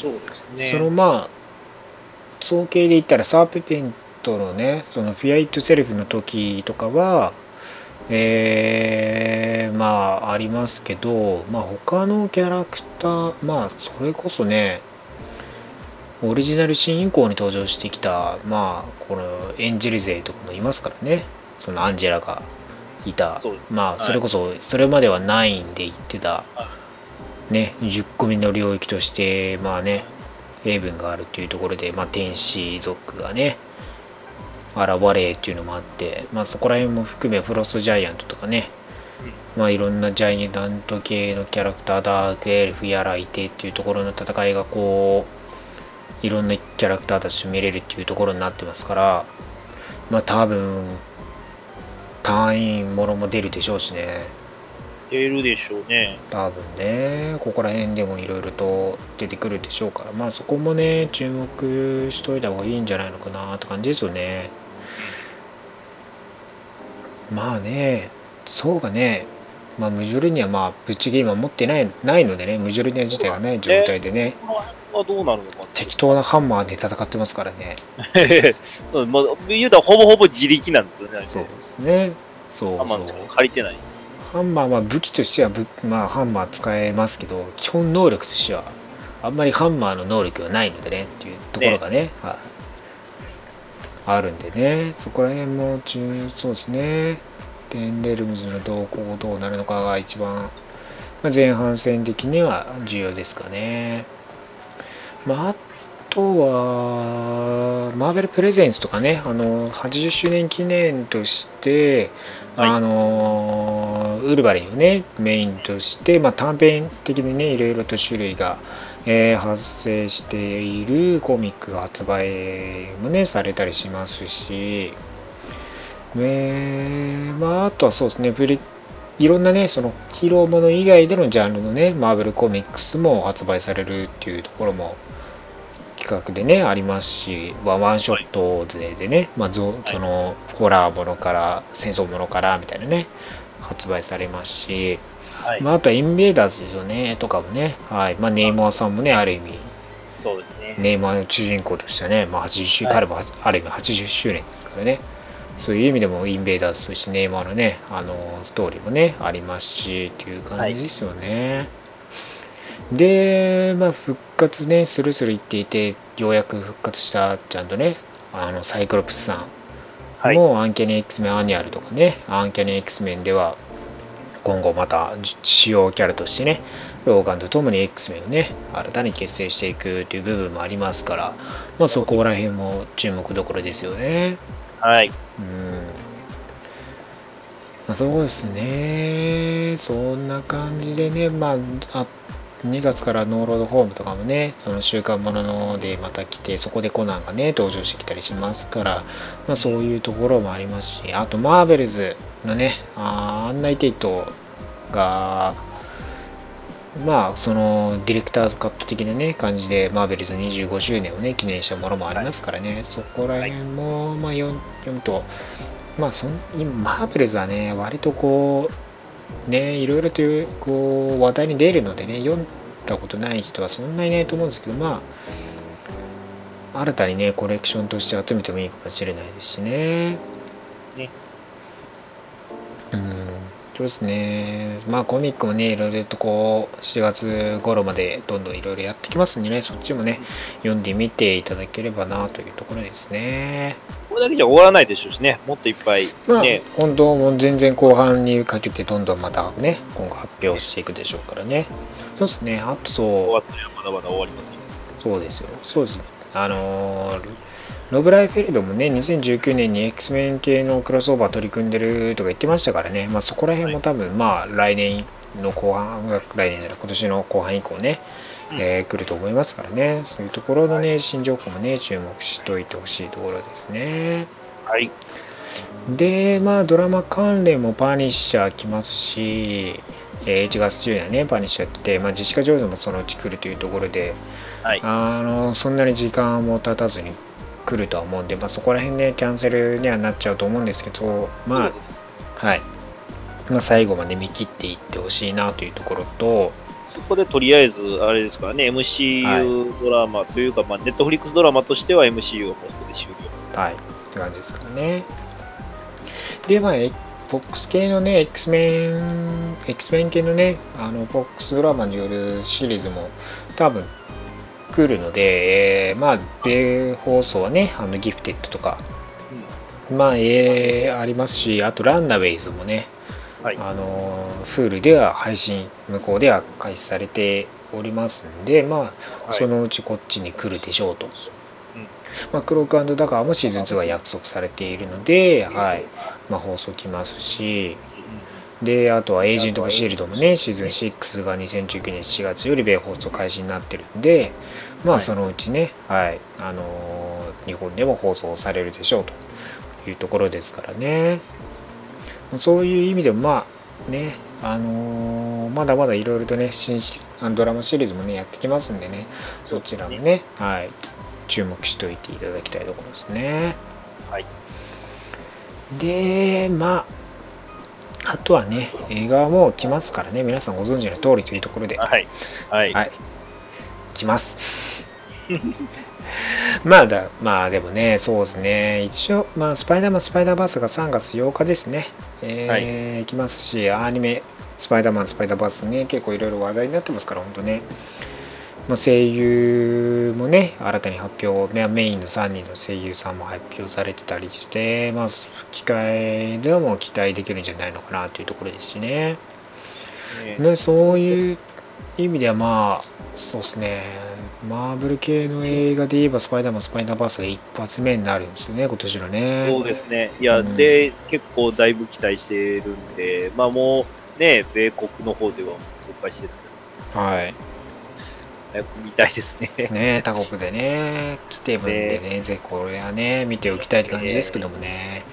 そうですね。そのまあ総計で言ったらサーペペントのねそのフィアイットセルフの時とかはえー、まあありますけど、まあ、他のキャラクターまあそれこそねオリジナル新以降に登場してきたまあこのエンジェル勢とかもいますからね。そのアンジェラがいた。まあそれこそそれまでは9で言ってた、ね10個目の領域としてまあね英文があるっていうところで、まあ、天使族がね現れっていうのもあって、まあ、そこら辺も含めフロストジャイアントとかね、まあ、いろんなジャイアント系のキャラクターダークエルフやらいてっていうところの戦いがこういろんなキャラクターたちと見れるっていうところになってますからまあ多分単位ものも出るでしょうしね。出るでしょうね。多分ね。ここら辺でもいろいろと出てくるでしょうから。まあそこもね注目しといた方がいいんじゃないのかなって感じですよね。まあね、そうがね、まあ、ムジョルニア、まあ、ぶっちぎり今持ってないないのでね、ムジョルニア自体がない状態でね、はどうなるのか適当なハンマーで戦ってますからね。[LAUGHS] まあ、言うたらほぼほぼ自力なんですよね。そうですね。そうハンマー借りてない。ハンマーは武器としてはまあ、ハンマー使えますけど、基本能力としては、あんまりハンマーの能力がないのでね、っていうところがね、ねはいあるんでね、そこら辺も中、そうですね、テンレルムズの動向どうなるのかが一番、まあ、前半戦的には重要ですかね。まあ、あとは、マーベルプレゼンスとかね、あの、80周年記念として、はい、あの、ウルヴァリンをね、メインとして、まあ、短編的にね、いろいろと種類が、えー、発生しているコミックが発売もね、されたりしますし、えー、まあ、あとはそうですね、プリいろんなね、そのヒーローもの以外でのジャンルのね、マーベルコミックスも発売されるっていうところも企画でね、ありますし、ワンショット勢でね、まあ、そのホラーものから、戦争ものからみたいなね、発売されますし、はい、まあ、あとはインベーダーズですよね、とかもね、はい。まあ、ネイマーさんもね、ある意味、そうですね、ネイマーの主人公としてはね、まあ、80周、はい、彼もある意味80周年ですからね、そういう意味でもインベーダーズそしてネイマーのね、あのストーリーもね、ありますし、っていう感じですよね。はい、で、まあ、復活ね、スルスル言っていて、ようやく復活した、ちゃんとね、あのサイクロプスさんも、はい、アンキャニ X メンアニュアルとかね、アンキャニ X メンでは、今後また主要キャラとしてね、ローガンと共に X メンをね、新たに結成していくという部分もありますから、まあ、そこら辺も注目どころですよね。はい。うん。まあ、そうですね。そんな感じでね、まあ、あ2月からノーロードホームとかもね、その週刊もののでまた来て、そこでコナンがね、登場してきたりしますから、まあ、そういうところもありますし、あとマーベルズのね、あ案内テイトが、まあ、そのディレクターズカット的なね、感じで、マーベルズ25周年をね、記念したものもありますからね、はい、そこら辺も、まあ読、読むと、まあそん、今、マーベルズはね、割とこう、ね、いろいろというこう話題に出るのでね、読んだことない人はそんなにいないと思うんですけど、まあ、新たにね、コレクションとして集めてもいいかもしれないですしね。ね。うん。そうですね。まあコミックもね、いろいろとこう、7月頃までどんどんいろいろやってきますんでね、そっちもね、読んでみていただければなというところですね。これだけじゃ終わらないでしょうしね、もっといっぱい、ね。まあ、本当、もう全然後半にかけてどんどんまたね、今後発表していくでしょうからね。そうですね、あとそう。5月にはまだまだ終わりません、そうですよ。そうですね。あのーロブライフェルドもね、2019年に X メン系のクロスオーバー取り組んでるとか言ってましたからね、まあ、そこら辺も多分、まあ、来年の後半、来年じゃない、今年の後半以降ね、えー、来ると思いますからね、そういうところのね、新情報もね、注目しといてほしいところですね。はい。で、まあ、ドラマ関連もパニッシャー来ますし、えー1月中にはね、パニッシャーやってて、まあ、ジェシカ・ジョーンズもそのうち来るというところで、はい。あのそんなに時間も経たずに来るとは思うんで、まあ、そこら辺ね、キャンセルにはなっちゃうと思うんですけど、まあ、はい。まあ、最後まで見切っていってほしいなというところと、そこでとりあえず、あれですからね、MCU ドラマというか、まあ、ネットフリックスドラマとしては MCU をもうそこで終了。はい、って感じですからね。で、まあ、え FOX 系のね、X メン、X メン系のね、あの、FOX ドラマによるシリーズも多分来るので、えーまあ、米放送はね、あの、ギフテッドとか、まあ、えーありますし、あと、ランナウェイズもね、はい。あの、フールでは配信、向こうでは開始されておりますんで、まあ、はいそのうちこっちに来るでしょうと。うんまあ、クロークダガーもシーズン2は約束されているので、はい。まあ、放送来ますし、で、あとはエージェント・オブ・シールドもね、シーズン6が2019年7月より米放送開始になってるんで、まあ、はいそのうちね、はい、あのー日本でも放送されるでしょうというところですからね。そういう意味でも、まあ、ね、あのーまだまだいろいろとね、新ドラマシリーズもね、やってきますんでね、そちらもね、はい、注目しておいていただきたいところですね。はい。で、まあ、あとはね、映画も来ますからね、皆さんご存知の通りというところで、はい。はい。はい、来ます。[LAUGHS] まあだ、まあでもね、そうですね、一応、まあ、スパイダーマン、スパイダーバースが3月8日ですね、えー来ますし、アニメ、スパイダーマン、スパイダーバースね、結構いろいろ話題になってますから、本当ね。まあ、声優もね、新たに発表、メメインの3人の声優さんも発表されてたりして、まあ、機会でも期待できるんじゃないのかなというところですしね。ねね、そういう意味ではまあ、そうですね、マーブル系の映画で言えば、スパイダーマン、スパイダーバースが一発目になるんですよね、今年のね。そうですね。いや、うんで、結構だいぶ期待してるんで、まあもう、ね、米国の方では公開してるはい。早く見たいですね。ね、他国でね、来てるんでね、ぜひこれはね、見ておきたいって感じですけどもね。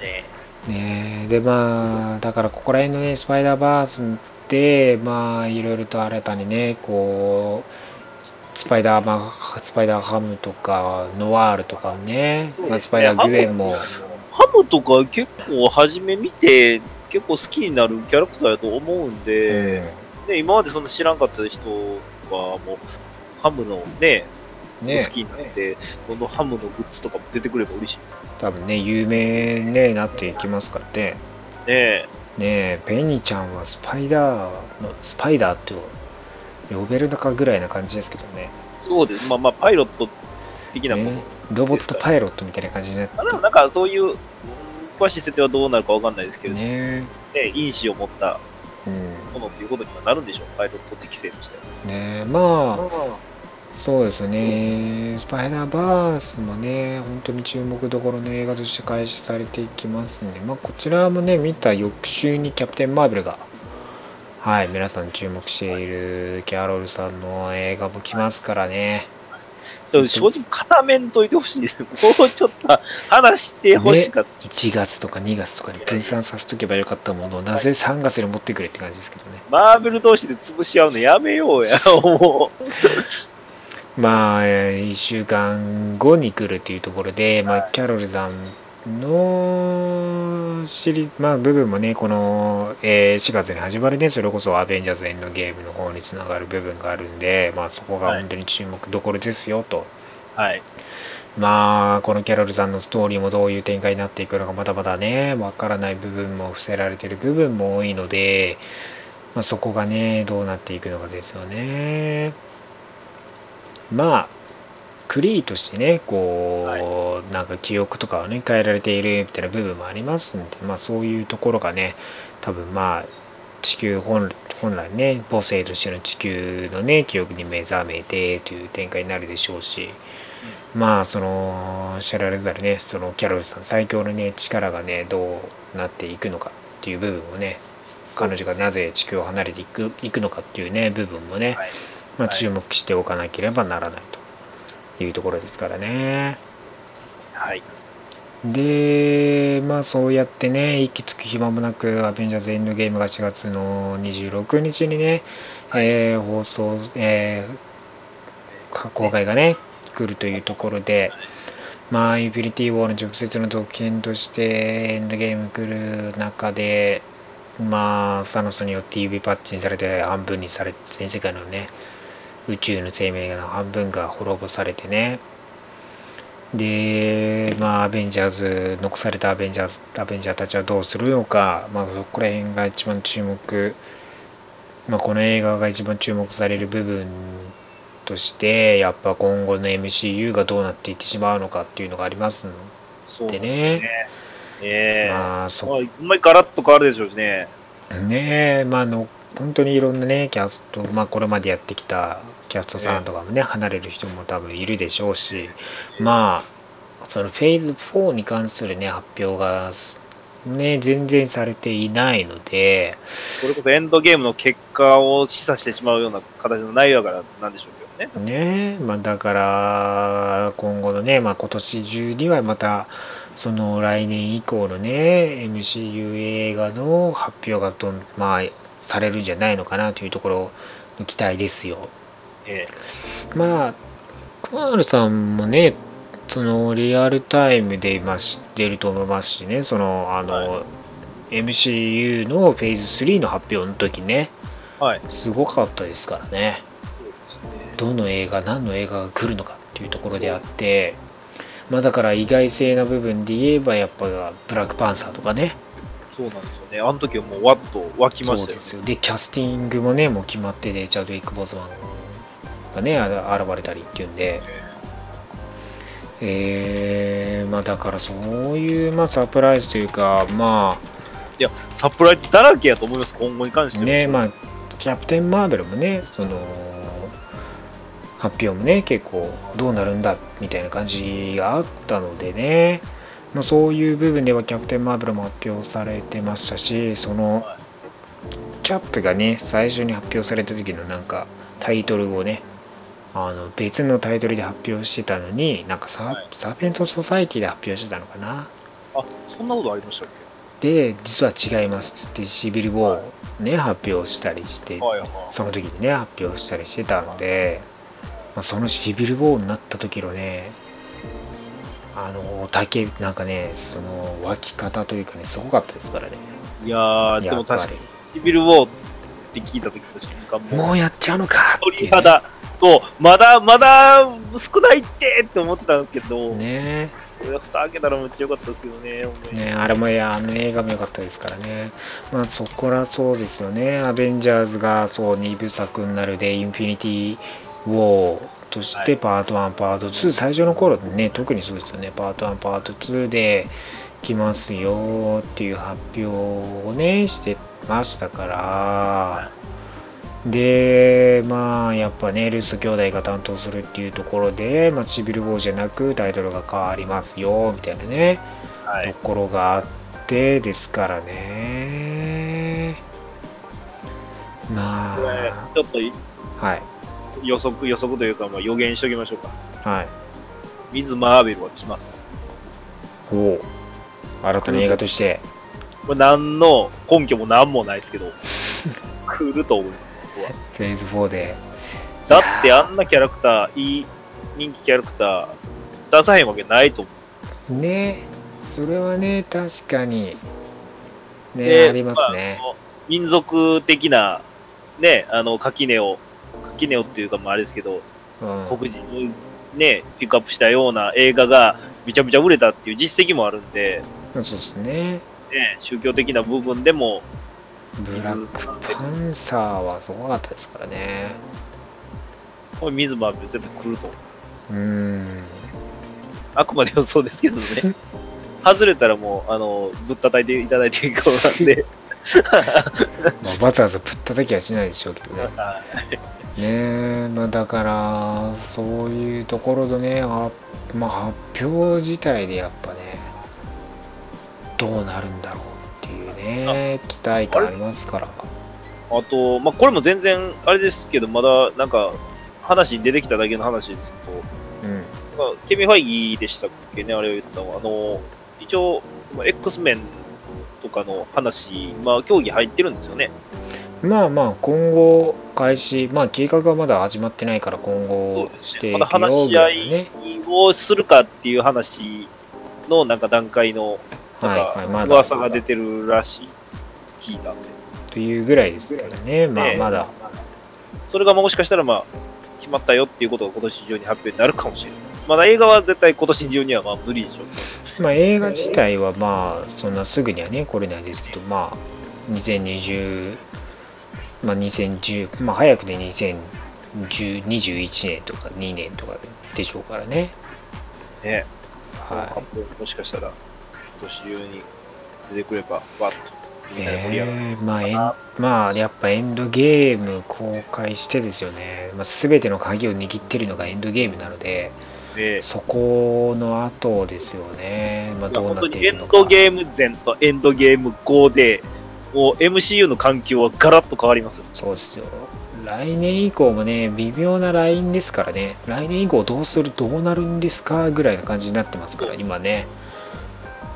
ねねで、まあ、だからここら辺のね、スパイダーバースで、まあ、いろいろと新たにね、こう、スパイダーマン、スパイダーハムとか、ノワールとかね、ね。まあ、スパイダーグエンも、ハムとか結構初め見て、結構好きになるキャラクターだと思うんで、ね、今までそんな知らんかった人はもう、ハムのね、うん、ね好きになって、このハムのグッズとかも出てくれば嬉しいです多分ね、有名に、ね、なっていきますからね。ね。ねペニちゃんはスパイダーの、スパイダーって呼べるのかぐらいな感じですけどね。そうです。まあまあ、パイロット的なもの。ねロボットパイロットみたいな感じになってあでもなんかそういう、うん詳しい設定はどうなるかわかんないですけど、ね、ね。因子を持ったうん。ものっていうことにはなるんでしょう、パイロット適性としては。ねまあ、そうですね、スパイダーバースもね、本当に注目どころの映画として開始されていきますんで、まあ、こちらもね、見た翌週にキャプテン・マーベルが、はい、皆さん注目しているキャロルさんの映画も来ますからね。正直、片面といてほしいですね。もうちょっと話してほしかった。1月とか2月とかに分散させとけばよかったものを、なぜ3月に持ってくれって感じですけどね。マーベル同士で潰し合うのやめようや、も [LAUGHS] まあ、1週間後に来るっていうところで、まあ、キャロルさんのシリ、まあ、部分もね、この、えー4月に始まるね、それこそアベンジャーズエンドゲームの方につながる部分があるんで、まあ、そこが本当に注目どころですよと。う。はい。まあ、このキャロルさんのストーリーもどういう展開になっていくのか、まだまだね、わからない部分も伏せられている部分も多いので、まあ、そこがね、どうなっていくのかですよね。まあ、クリーとしてね、こう、なんか記憶とかをね、変えられているみたいな部分もありますんで、まあそういうところがね、多分まあ、地球本本来ね、母性としての地球のね、記憶に目覚めてという展開になるでしょうし、まあ、その、知られざるね、そのキャロルさん最強のね、力がね、どうなっていくのかっていう部分をね、彼女がなぜ地球を離れていくいくのかっていうね、部分もね、はい。まあ、はい注目しておかなければならないというところですからね。はい。で、まあそうやってね、息つく暇もなく、アベンジャーズエンドゲームが4月の26日にね、えー放送、えー公開がね、来るというところで、まあ、インフィニティ・ウォーの直接の続編としてエンドゲーム来る中で、まあ、サノスによって UV パッチにされて半分にされ、全世界のね、宇宙の生命の半分が滅ぼされてね、で、まあ、アベンジャーズ、残されたアベンジャーズ、アベンジャーたちはどうするのか、まあ、そこら辺が一番注目、まあ、この映画が一番注目される部分として、やっぱ今後の MCU がどうなっていってしまうのかっていうのがありますのそうでね。ええまあ、そまあ、ほんまにガラッと変わるでしょうしね。ねえ、まああの、本当にいろんなね、キャスト、まあこれまでやってきたキャストさんとかもね、離れる人も多分いるでしょうし、まあ、そのフェーズ4に関するね、発表が、ね、全然されていないので、それこそエンドゲームの結果を示唆してしまうような形の内容だからなんでしょうけどね。ねまあ、だから、今後のね、まあ、今年中にはまた、その来年以降のね、MCU 映画の発表がどん、まあ、されるんじゃないのかなというところの期待ですよ。えまあ、熊原さんもね、そのリアルタイムで今知ってると思いますしね、その、あの、は MCU のフェーズ3の発表の時ね、えはい。すごかったですからね。どの映画、何の映画が来るのかっていうところであって、まあだから意外性な部分で言えば、やっぱブラックパンサーとかね、そうなんですよね。あの時はもうわっと湧きましたよね。そうですよ。で、キャスティングもね、もう決まってて、チャドウィック・ボズマンがね、あ現れたりっていうんで、えー、まあだからそういう、まあサプライズというか、まいや、サプライズだらけやと思います、今後に関して。ね、まあ、キャプテン・マーベルもね、その、発表もね、結構どうなるんだみたいな感じがあったのでね、まあ、そういう部分ではキャプテン・マーベルも発表されてましたし、その、キャップがね、最初に発表された時のなんかタイトルをね、あの別のタイトルで発表してたのに、なんかサ,、はいサーペントソサイティで発表してたのかな。あ、そんなことありましたっで、実は違いますっつってシビル・ウォーをね、発表したりしてけ、はいはい。その時にね、発表したりしてたので、まあ、そのシビル・ウォーになった時のね、あの、竹、なんかね、その湧き方というかね、すごかったですからね。いやー、でも確かに、シビルウォーって聞いた時の瞬間もう、もうやっちゃうのかっていう、鳥肌と、まだまだ少ないってって思ってたんですけど、ねこれが蓋開けたらめっちゃ良かったですけどね、ねあれもや、あの映画も良かったですからね。まあそこらそうですよね。アベンジャーズがそう2部作になるで、インフィニティ・ウォーとしてパート1、パート2、最初の頃ね、特にそうですよね。パート1、パート2で来ますよっていう発表をね、してましたから。で、まあ、やっぱね、ルース兄弟が担当するっていうところで、まあ、シビル・ウォーじゃなくタイトルが変わりますよ、みたいなね。はい。ところがあってですからね。まあ、、ちょっといはい、予測、予測というか、まあ、予言しときましょうか。はい。ミズ・マーベルは来ます。おう新たな映画として、これ何の根拠も何もないですけど、[LAUGHS] 来ると思います、僕は。フェーズ4で。だってあんなキャラクター、いい人気キャラクター、出さへんわけないと思う。ね、それはね、確かに、ね、でありますね。ああの民族的な、ね、あの、垣根を、垣根をっていうか、まああれですけど、うん、黒人をね、ピックアップしたような映画がめちゃめちゃ売れたっていう実績もあるんで、そうですね。ね、宗教的な部分でも、ブラックパンサーはすごかったですからね。これ水マーベル絶対来ると思う。ん。あくまで予想ですけどね。[LAUGHS] 外れたらもう、あの、ぶったたいていただいていいことなんで。[LAUGHS] まあ、バターズぶったたきはしないでしょうけどね。はいねえ、まあ、だから、そういうところでね、あまあ、発表自体でやっぱね、どうなるんだろうっていうね、期待感ありますから。あと、まあ、これも全然、あれですけど、まだ、なんか、話に出てきただけの話ですけど、うん。なんかケビン・ファイギーでしたっけね、あれを言ったのは。あの、一応、X メンとかの話、まあ、競技入ってるんですよね。まあまあ、今後開始、まあ、計画はまだ始まってないから、今後していくよまだ話し合いをするかっていう話のなんか段階の、なんか噂が出てるらしい、聞いたんで。というぐらいですからね、まあまだ。それがもしかしたら、まあ、決まったよっていうことが今年中に発表になるかもしれない。まだ映画は絶対今年中にはまあ無理でしょう。まあ映画自体はまあ、そんなすぐにはね、来れないですけど、まあ、2020、まあ2010、まあ早くで2021年とか2年とかでしょうからね。ね。はい。もしかしたら、今年中に出てくれば、わっと。えー、まあエン、まあ、やっぱエンドゲーム公開してですよね、まあ、全ての鍵を握ってるのがエンドゲームなので、えー、そこの後ですよね、まあ、どうなっていくのか。エンドゲーム前とエンドゲーム後で、もう MCU の環境はガラッと変わりますよ。そうですよ。来年以降もね、微妙なラインですからね、来年以降どうする、どうなるんですかぐらいな感じになってますから、今ね。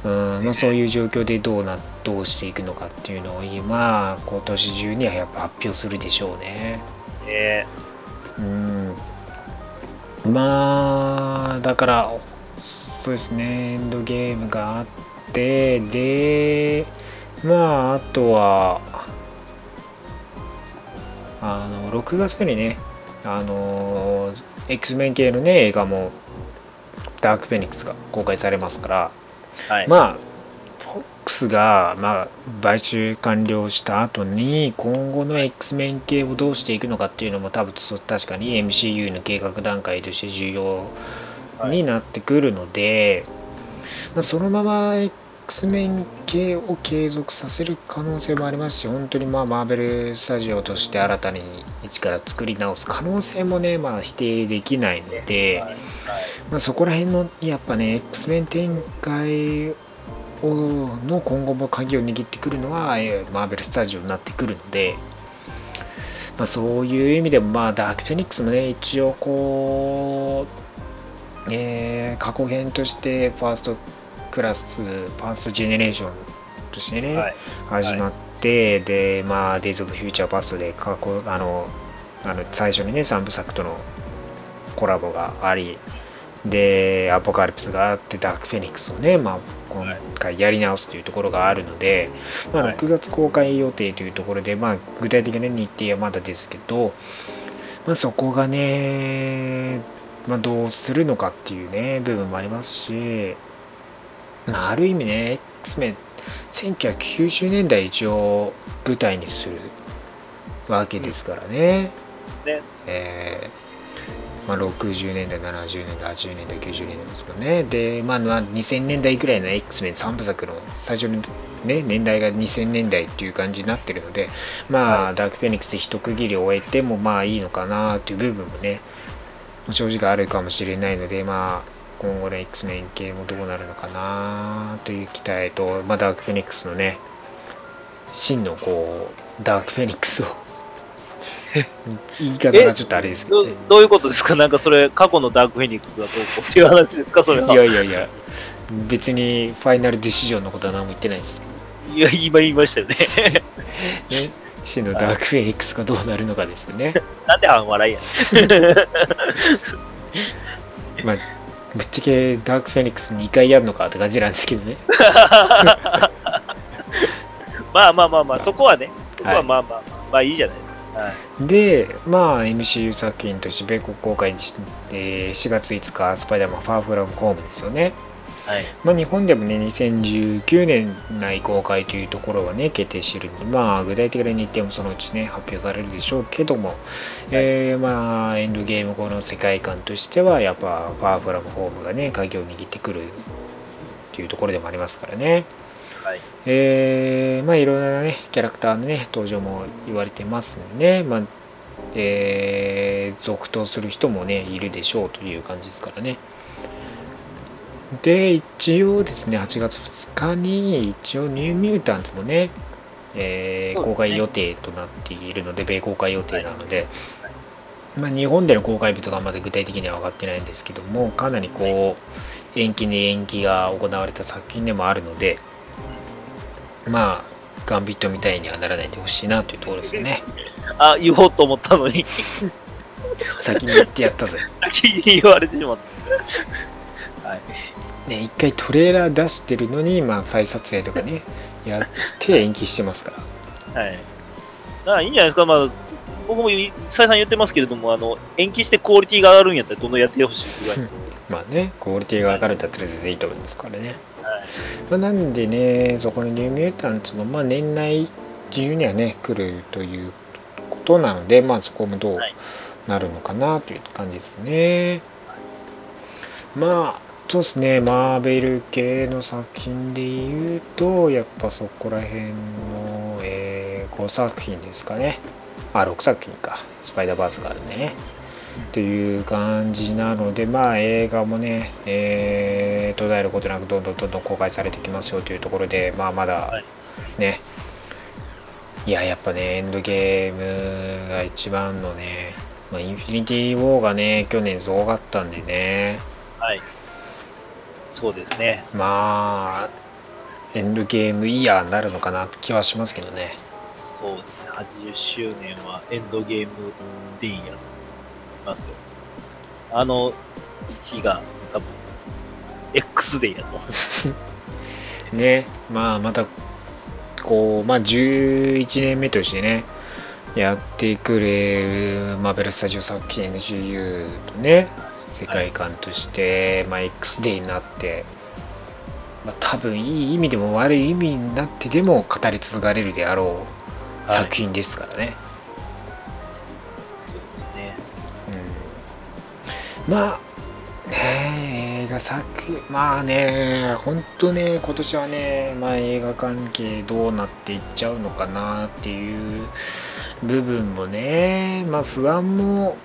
うんまあ、そういう状況でどうなどうしていくのかっていうのを今今年中にはやっぱ発表するでしょうね。えうんまあだからそうですねエンドゲームがあってでまああとはあの6月にねあの X メン系のね映画もダークフェニックスが公開されますからはい、まあ、FOX が、まあ、買収完了した後に、今後の X メン系をどうしていくのかっていうのも、多分確かに MCU の計画段階として重要になってくるので、はい、まあ、そのまま X メン系を継続させる可能性もありますし、本当にまあマーベルスタジオとして新たに一から作り直す可能性もね、まあ、否定できないので、まあ、そこら辺のやっぱね、X メン展開をの今後も鍵を握ってくるのは、えー、マーベルスタジオになってくるので、まあ、そういう意味でも、まあ、ダークフェニックスもね、一応こう、えー、過去編としてファーストクラス2、ファーストジェネレーションとしてね、はい、始まって、はい、で、まあ、デイズ・オブ・フューチャー・パストで過去、あの、あの最初にね、3部作とのコラボがあり、で、アポカリプスがあって、ダークフェニックスをね、まあ、今回やり直すというところがあるので、まあ、6月公開予定というところで、まあ、具体的な日程はまだですけど、まあ、そこがね、まあ、どうするのかっていうね、部分もありますし、まあ、ある意味ね、X メン、1990年代一応舞台にするわけですからね。ね。えー、まあ、60年代、70年代、80年代、90年代ですよね。で、まあ、2000年代くらいの X メン3部作の最初の、ね、年代が2000年代っていう感じになってるので、まあ、はい、ダークフェニックスで一区切りを終えてもまあいいのかなという部分もね、正直あるかもしれないので、まあ、今後の X メン系もどうなるのかなという期待と、まあ、ダークフェニックスのね、真のこう、ダークフェニックスを [LAUGHS] 言い方がちょっとあれですけど、ね、どういうことですか？[LAUGHS] なんかそれ、過去のダークフェニックスがどうこうっていう話ですか？それは。いやいやいや、別にファイナルディシジョンのことは何も言ってないですけど。いや、今言いましたよね。[LAUGHS] ね真のダークフェニックスがどうなるのかですよね。なんで半笑いやまあぶっちゃけダークフェニックス2回やるのかって感じなんですけどね。まあまあまあまあ、そこはね、そこはまあまあまあ、まあいいじゃないですか。はい、で、まあ MCU 作品として米国公開して、4月5日、スパイダーマンファーフラムホームですよね。はいまあ、日本でもね、2019年内公開というところはね、決定しているので、まあ、具体的な日程もそのうちね、発表されるでしょうけども、はい、えー、まあ、エンドゲーム後の世界観としては、やっぱ、ファーフラムホームがね、鍵を握ってくるというところでもありますからね。はい、えー、まあ、いろんなね、キャラクターのね、登場も言われてますんでね、まあ、えー、続投する人もね、いるでしょうという感じですからね。で、一応ですね、8月2日に、一応ニューミュータンズもね、えー、公開予定となっているので、米公開予定なので、まあ、日本での公開日とかまだ具体的には分かってないんですけどもかなりこう延期に延期が行われた作品でもあるのでまあガンビットみたいにはならないでほしいなというところですよね [LAUGHS] あ、言おうと思ったのに、[LAUGHS] 先に言ってやったぜ先に言われてしまった。はい。ね一回トレーラー出してるのに、まあ、再撮影とかね [LAUGHS] やって延期してますからはい。あいいんじゃないですか、まあ、僕も再三言ってますけれども、あの、延期してクオリティが上がるんやったら、どんどんやってほしいぐらい。まあねクオリティが上がるんだったら全然いいと思いますからねはい。まあ、なんでね、そこのニューミュータンツも、まあ、年内中にはね、来るということなので、まあ、そこもどうはいなるのかなという感じですね。まあ、そうですね、マーベル系の作品で言うと、やっぱそこら辺の、え5作品ですかね。あ、6作品か。スパイダーバースがあるんでね。という感じなので、まあ、映画もね、えー、途絶えることなくどんどんどんどん公開されてきますよというところで、まあ、まだはいね、いや、やっぱね、エンドゲームが一番のね、まあ、インフィニティ・ウォーがね、去年すごかったんでね、はい。そうですね。まあ、エンドゲームイヤーになるのかなって気はしますけどね。そうですね。80周年はエンドゲームディーンやと思いますよ。あの日が多分、X デーやと思います。[LAUGHS] ね、まあ、また、こう、まあ、11年目としてね、やってくれるマーベル・スタジオ作品 MCU とね、世界観として、まあ、X デーになって、まあ、多分いい意味でも悪い意味になってでも語り継がれるであろうはい作品ですからね。まあ、ね映画作、まあね、本当ね、今年はね、まあ映画関係どうなっていっちゃうのかなっていう部分もね、まあ不安も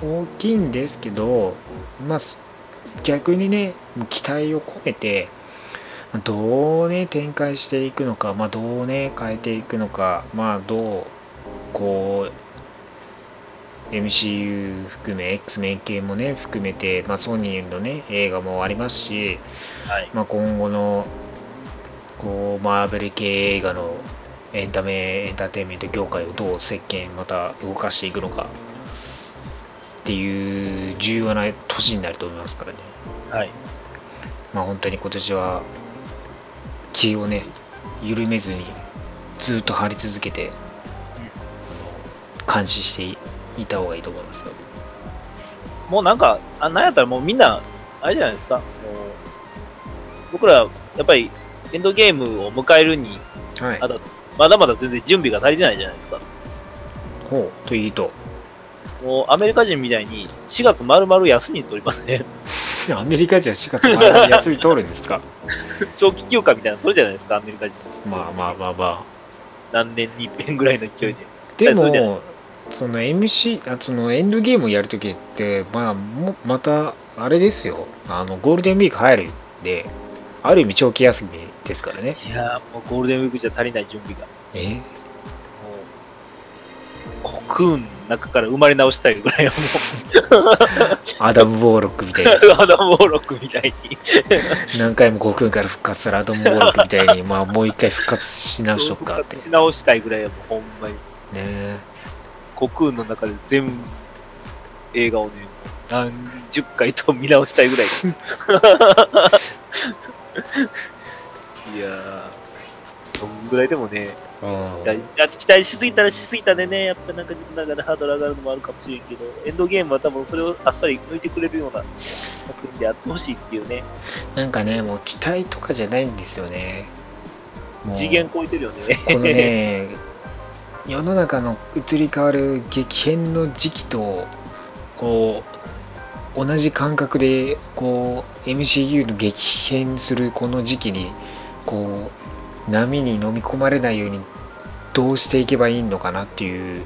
大きいんですけど、まあ逆にね、期待を込めて、どうね、展開していくのか、まあどうね、変えていくのか、まあどう、こう、MCU 含め X メン系もね含めて、まあ、ソニーのね映画もありますし、はい。まあ、今後のこうマーベル系映画のエンタメエンターテインメント業界をどう席巻また動かしていくのかっていう重要な年になると思いますからねはい。まあ本当に今年は気をね緩めずにずっと張り続けてあの監視していた方がいいと思いますよもうなんか、あなんやったらもうみんな、あれじゃないですか。もう僕ら、やっぱりエンドゲームを迎えるに、はいあとまだまだ全然準備が足りてないじゃないですか。ほうといいともうアメリカ人みたいに4月丸々休み取りますね。[LAUGHS] アメリカ人は4月前に休み取るんですか？[LAUGHS] 長期休暇みたいなの取るじゃないですか、アメリカ人。まあまあまあま何年に一遍ぐらいの勢いで。あでもその MC あそのエンドゲームをやるときってまあもまたあれですよ。あのゴールデンウィーク入るんである意味長期休みですからね。いやーもうゴールデンウィークじゃ足りない準備が。え？もう、コクーンの中から生まれ直したいぐらいはもアダム・ボーロックみたいアダム・ウォーロックみたいに。[LAUGHS] [LAUGHS] 何回もコクーンから復活するアダム・ウォーロックみたいにまあもう一回復活し直しとくか復活し直したいぐらいはもうほんまに。ねコクーンの中で全映画をね、何十回と見直したいぐらい。[LAUGHS] いやー、そんぐらいでもね、うん期待しすぎたらしすぎたでね、やっぱなんか自分の中でハードル上がるのもあるかもしれんけど、エンドゲームは多分それをあっさり抜いてくれるような作品であってほしいっていうね、なんかねもう期待とかじゃないんですよね次元超えてるよね。このね、[LAUGHS] 世の中の移り変わる激変の時期と、こう、同じ感覚で、こう、MCU の激変するこの時期に、こう、波に飲み込まれないように、どうしていけばいいのかなっていう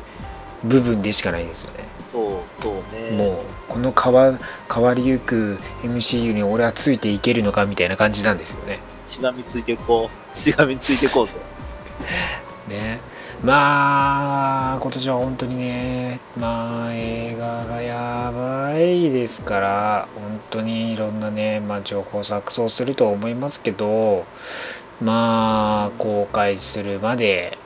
部分でしかないんですよね。そう、そうね。もう、この変わ変わりゆく MCU に俺はついていけるのかみたいな感じなんですよね。しがみついてこう、しがみついてこうと。[LAUGHS] ね、まあ、今年は本当にね、まあ、映画がやばいですから、本当にいろんなね、まあ、情報錯綜すると思いますけど、まあ、公開するまで、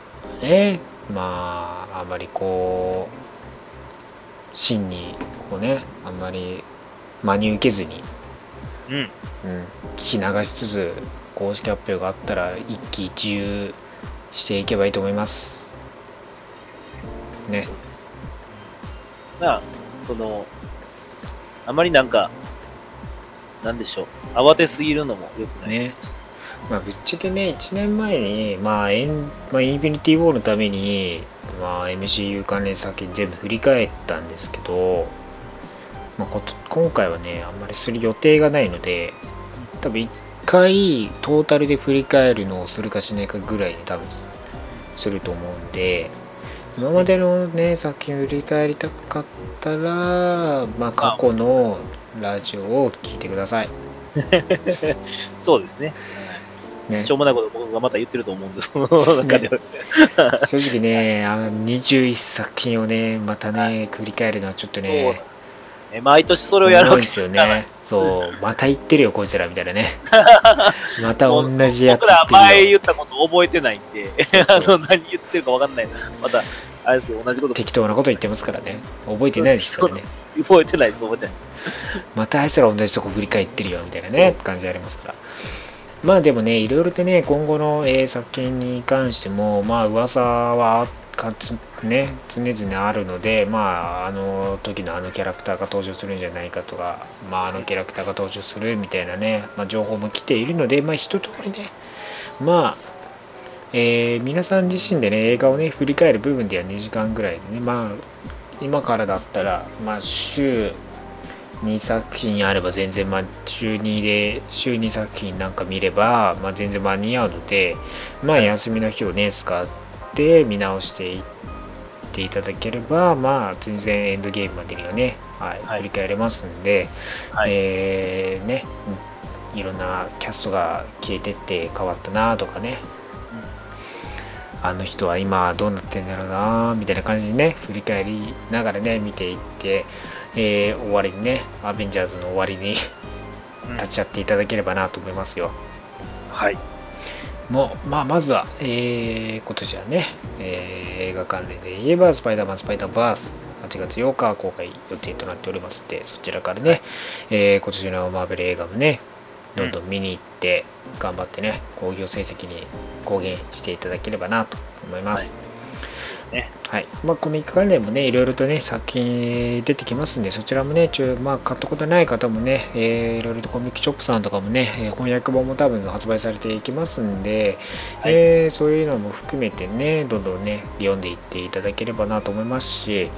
ね、まあ、あまりこう、真に、こうね、あんまり真に受けずに、うん。うん、聞き流しつつ、公式発表があったら一喜一憂していけばいいと思います。ね。まあ、その、あまりなんか、なんでしょう。慌てすぎるのも良くない。ね。まあ、ぶっちゃけね、1年前に、まあ、エンまあ、インフィニティ・ウォーのために、まあ、MCU 関連作品全部振り返ったんですけど、まあ、こと今回はね、あんまりする予定がないので、多分1回トータルで振り返るのをするかしないかぐらいに多分すると思うんで、今までのね、作品を振り返りたかったら、まあ、過去のラジオを聞いてください。[LAUGHS] そうですね。ねしょうもないこと僕がまた言ってると思うんです、その中では。正直ね、あの21作品をね、またね、繰り返るのはちょっとね、ね毎年それをやるわけですよね。そう、また言ってるよ、こいつらみたいなね。[LAUGHS] また同じやつ僕ら。前言ったこと覚えてないんで、[LAUGHS] あの、何言ってるか分かんない。また、あれですけど、同じこと適当なこと言ってますからね。覚えてないですからね。覚えてないです、覚えてないです。またあいつら同じとこ振り返ってるよ、みたいなね、感じありますから。まあでもね、いろいろとね、今後の、えー作品に関しても、まあ噂はかつ、ね、常々あるので、まあ、あの時のあのキャラクターが登場するんじゃないかとか、まあ、あのキャラクターが登場するみたいなね、まあ、情報も来ているので、まあ、一通りね、まあ、えー皆さん自身でね、映画をね、振り返る部分では2時間ぐらいでね、まあ、今からだったら、まあ、週2作品あれば全然、まあ、週2で、週2作品なんか見れば、まあ、全然間に合うので、まあ、休みの日をね、使って見直していっていただければ、まあ、全然エンドゲームまでにはね、はい、はい振り返れますんで、はい。えーね、うんいろんなキャストが消えてって変わったなとかね、あの人は今どうなってんだろうなみたいな感じにね、振り返りながらね、見ていって、えー終わりにね、アベンジャーズの終わりにうん立ち会っていただければなと思いますよ。はい。もう、まあ、まずは、えー今年はね、えー映画関連で言えば、スパイダーマン、スパイダーバース、8月8日公開予定となっておりますので、そちらからね、えー今年のマーベル映画もね、どんどん見に行って、頑張ってね、興行成績に貢献していただければなと思います。ね。はい。まあ、コミック関連もね、いろいろとね、作品出てきますんで、そちらもね、ちょまあ、買ったことない方もね、えーいろいろとコミックショップさんとかもね、えー翻訳本も多分発売されていきますんで、はいえーそういうのも含めてね、どんどんね、読んでいっていただければなと思いますし、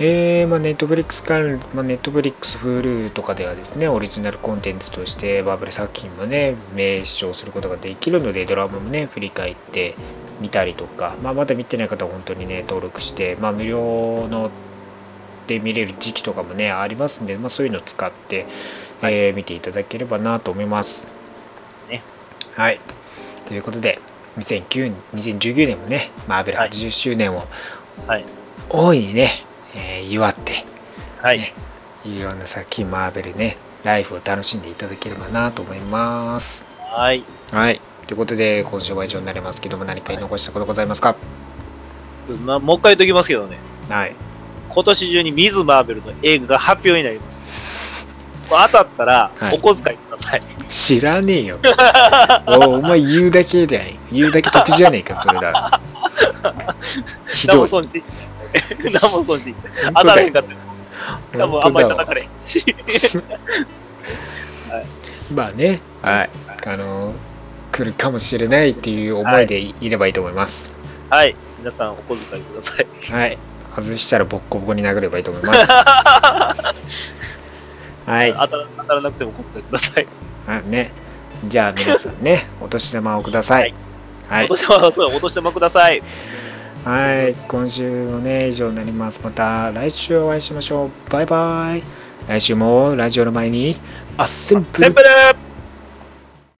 えー、まあ、ネットフリックス関まあ、ネットフリックス、Hulu とかではですね、オリジナルコンテンツとしてバブル作品もね、名視聴することができるので、ドラマもね、振り返ってみたりとか、まあ、まだ見てない方は本当にね、登録して、まあ、無料ので見れる時期とかもね、ありますんで、まあ、そういうのを使って、えー見ていただければなと思います。ね。はい。ということで、2009 2019年もね、マーベルはい80周年をはい。大いにね、えー祝って、はい。ねいろんな作品、マーベルね、ライフを楽しんでいただければなと思います。はい。はい。ということで、今週は以上になりますけども、何か言い残したことございますか？まあ、もう一回言っときますけどね。はい。今年中にミズ・マーベルの映画が発表になります。[LAUGHS] 当たったらはい、お小遣いください。知らねえよ。おお前言うだけで、言うだけ得じゃねえか、それだ。[LAUGHS] ひどい。何も損し。何も損し。当たらへんかった。多分あんまり叩かれへんし。[LAUGHS] まあね、はい。あの、来るかもしれないっていう思いでいればいいと思います。はい。皆さんお小遣いください。はい。外したらボッコボコに殴ればいいと思います。[LAUGHS] はい。当たら当たらなくてもお小遣いください。あね。じゃあ皆さんね、お年玉をください。はいお。年玉、そう、お年玉ください。はい。今週もね、以上になります。また来週お会いしましょう。バイバイ。来週もラジオの前に、アッセンプル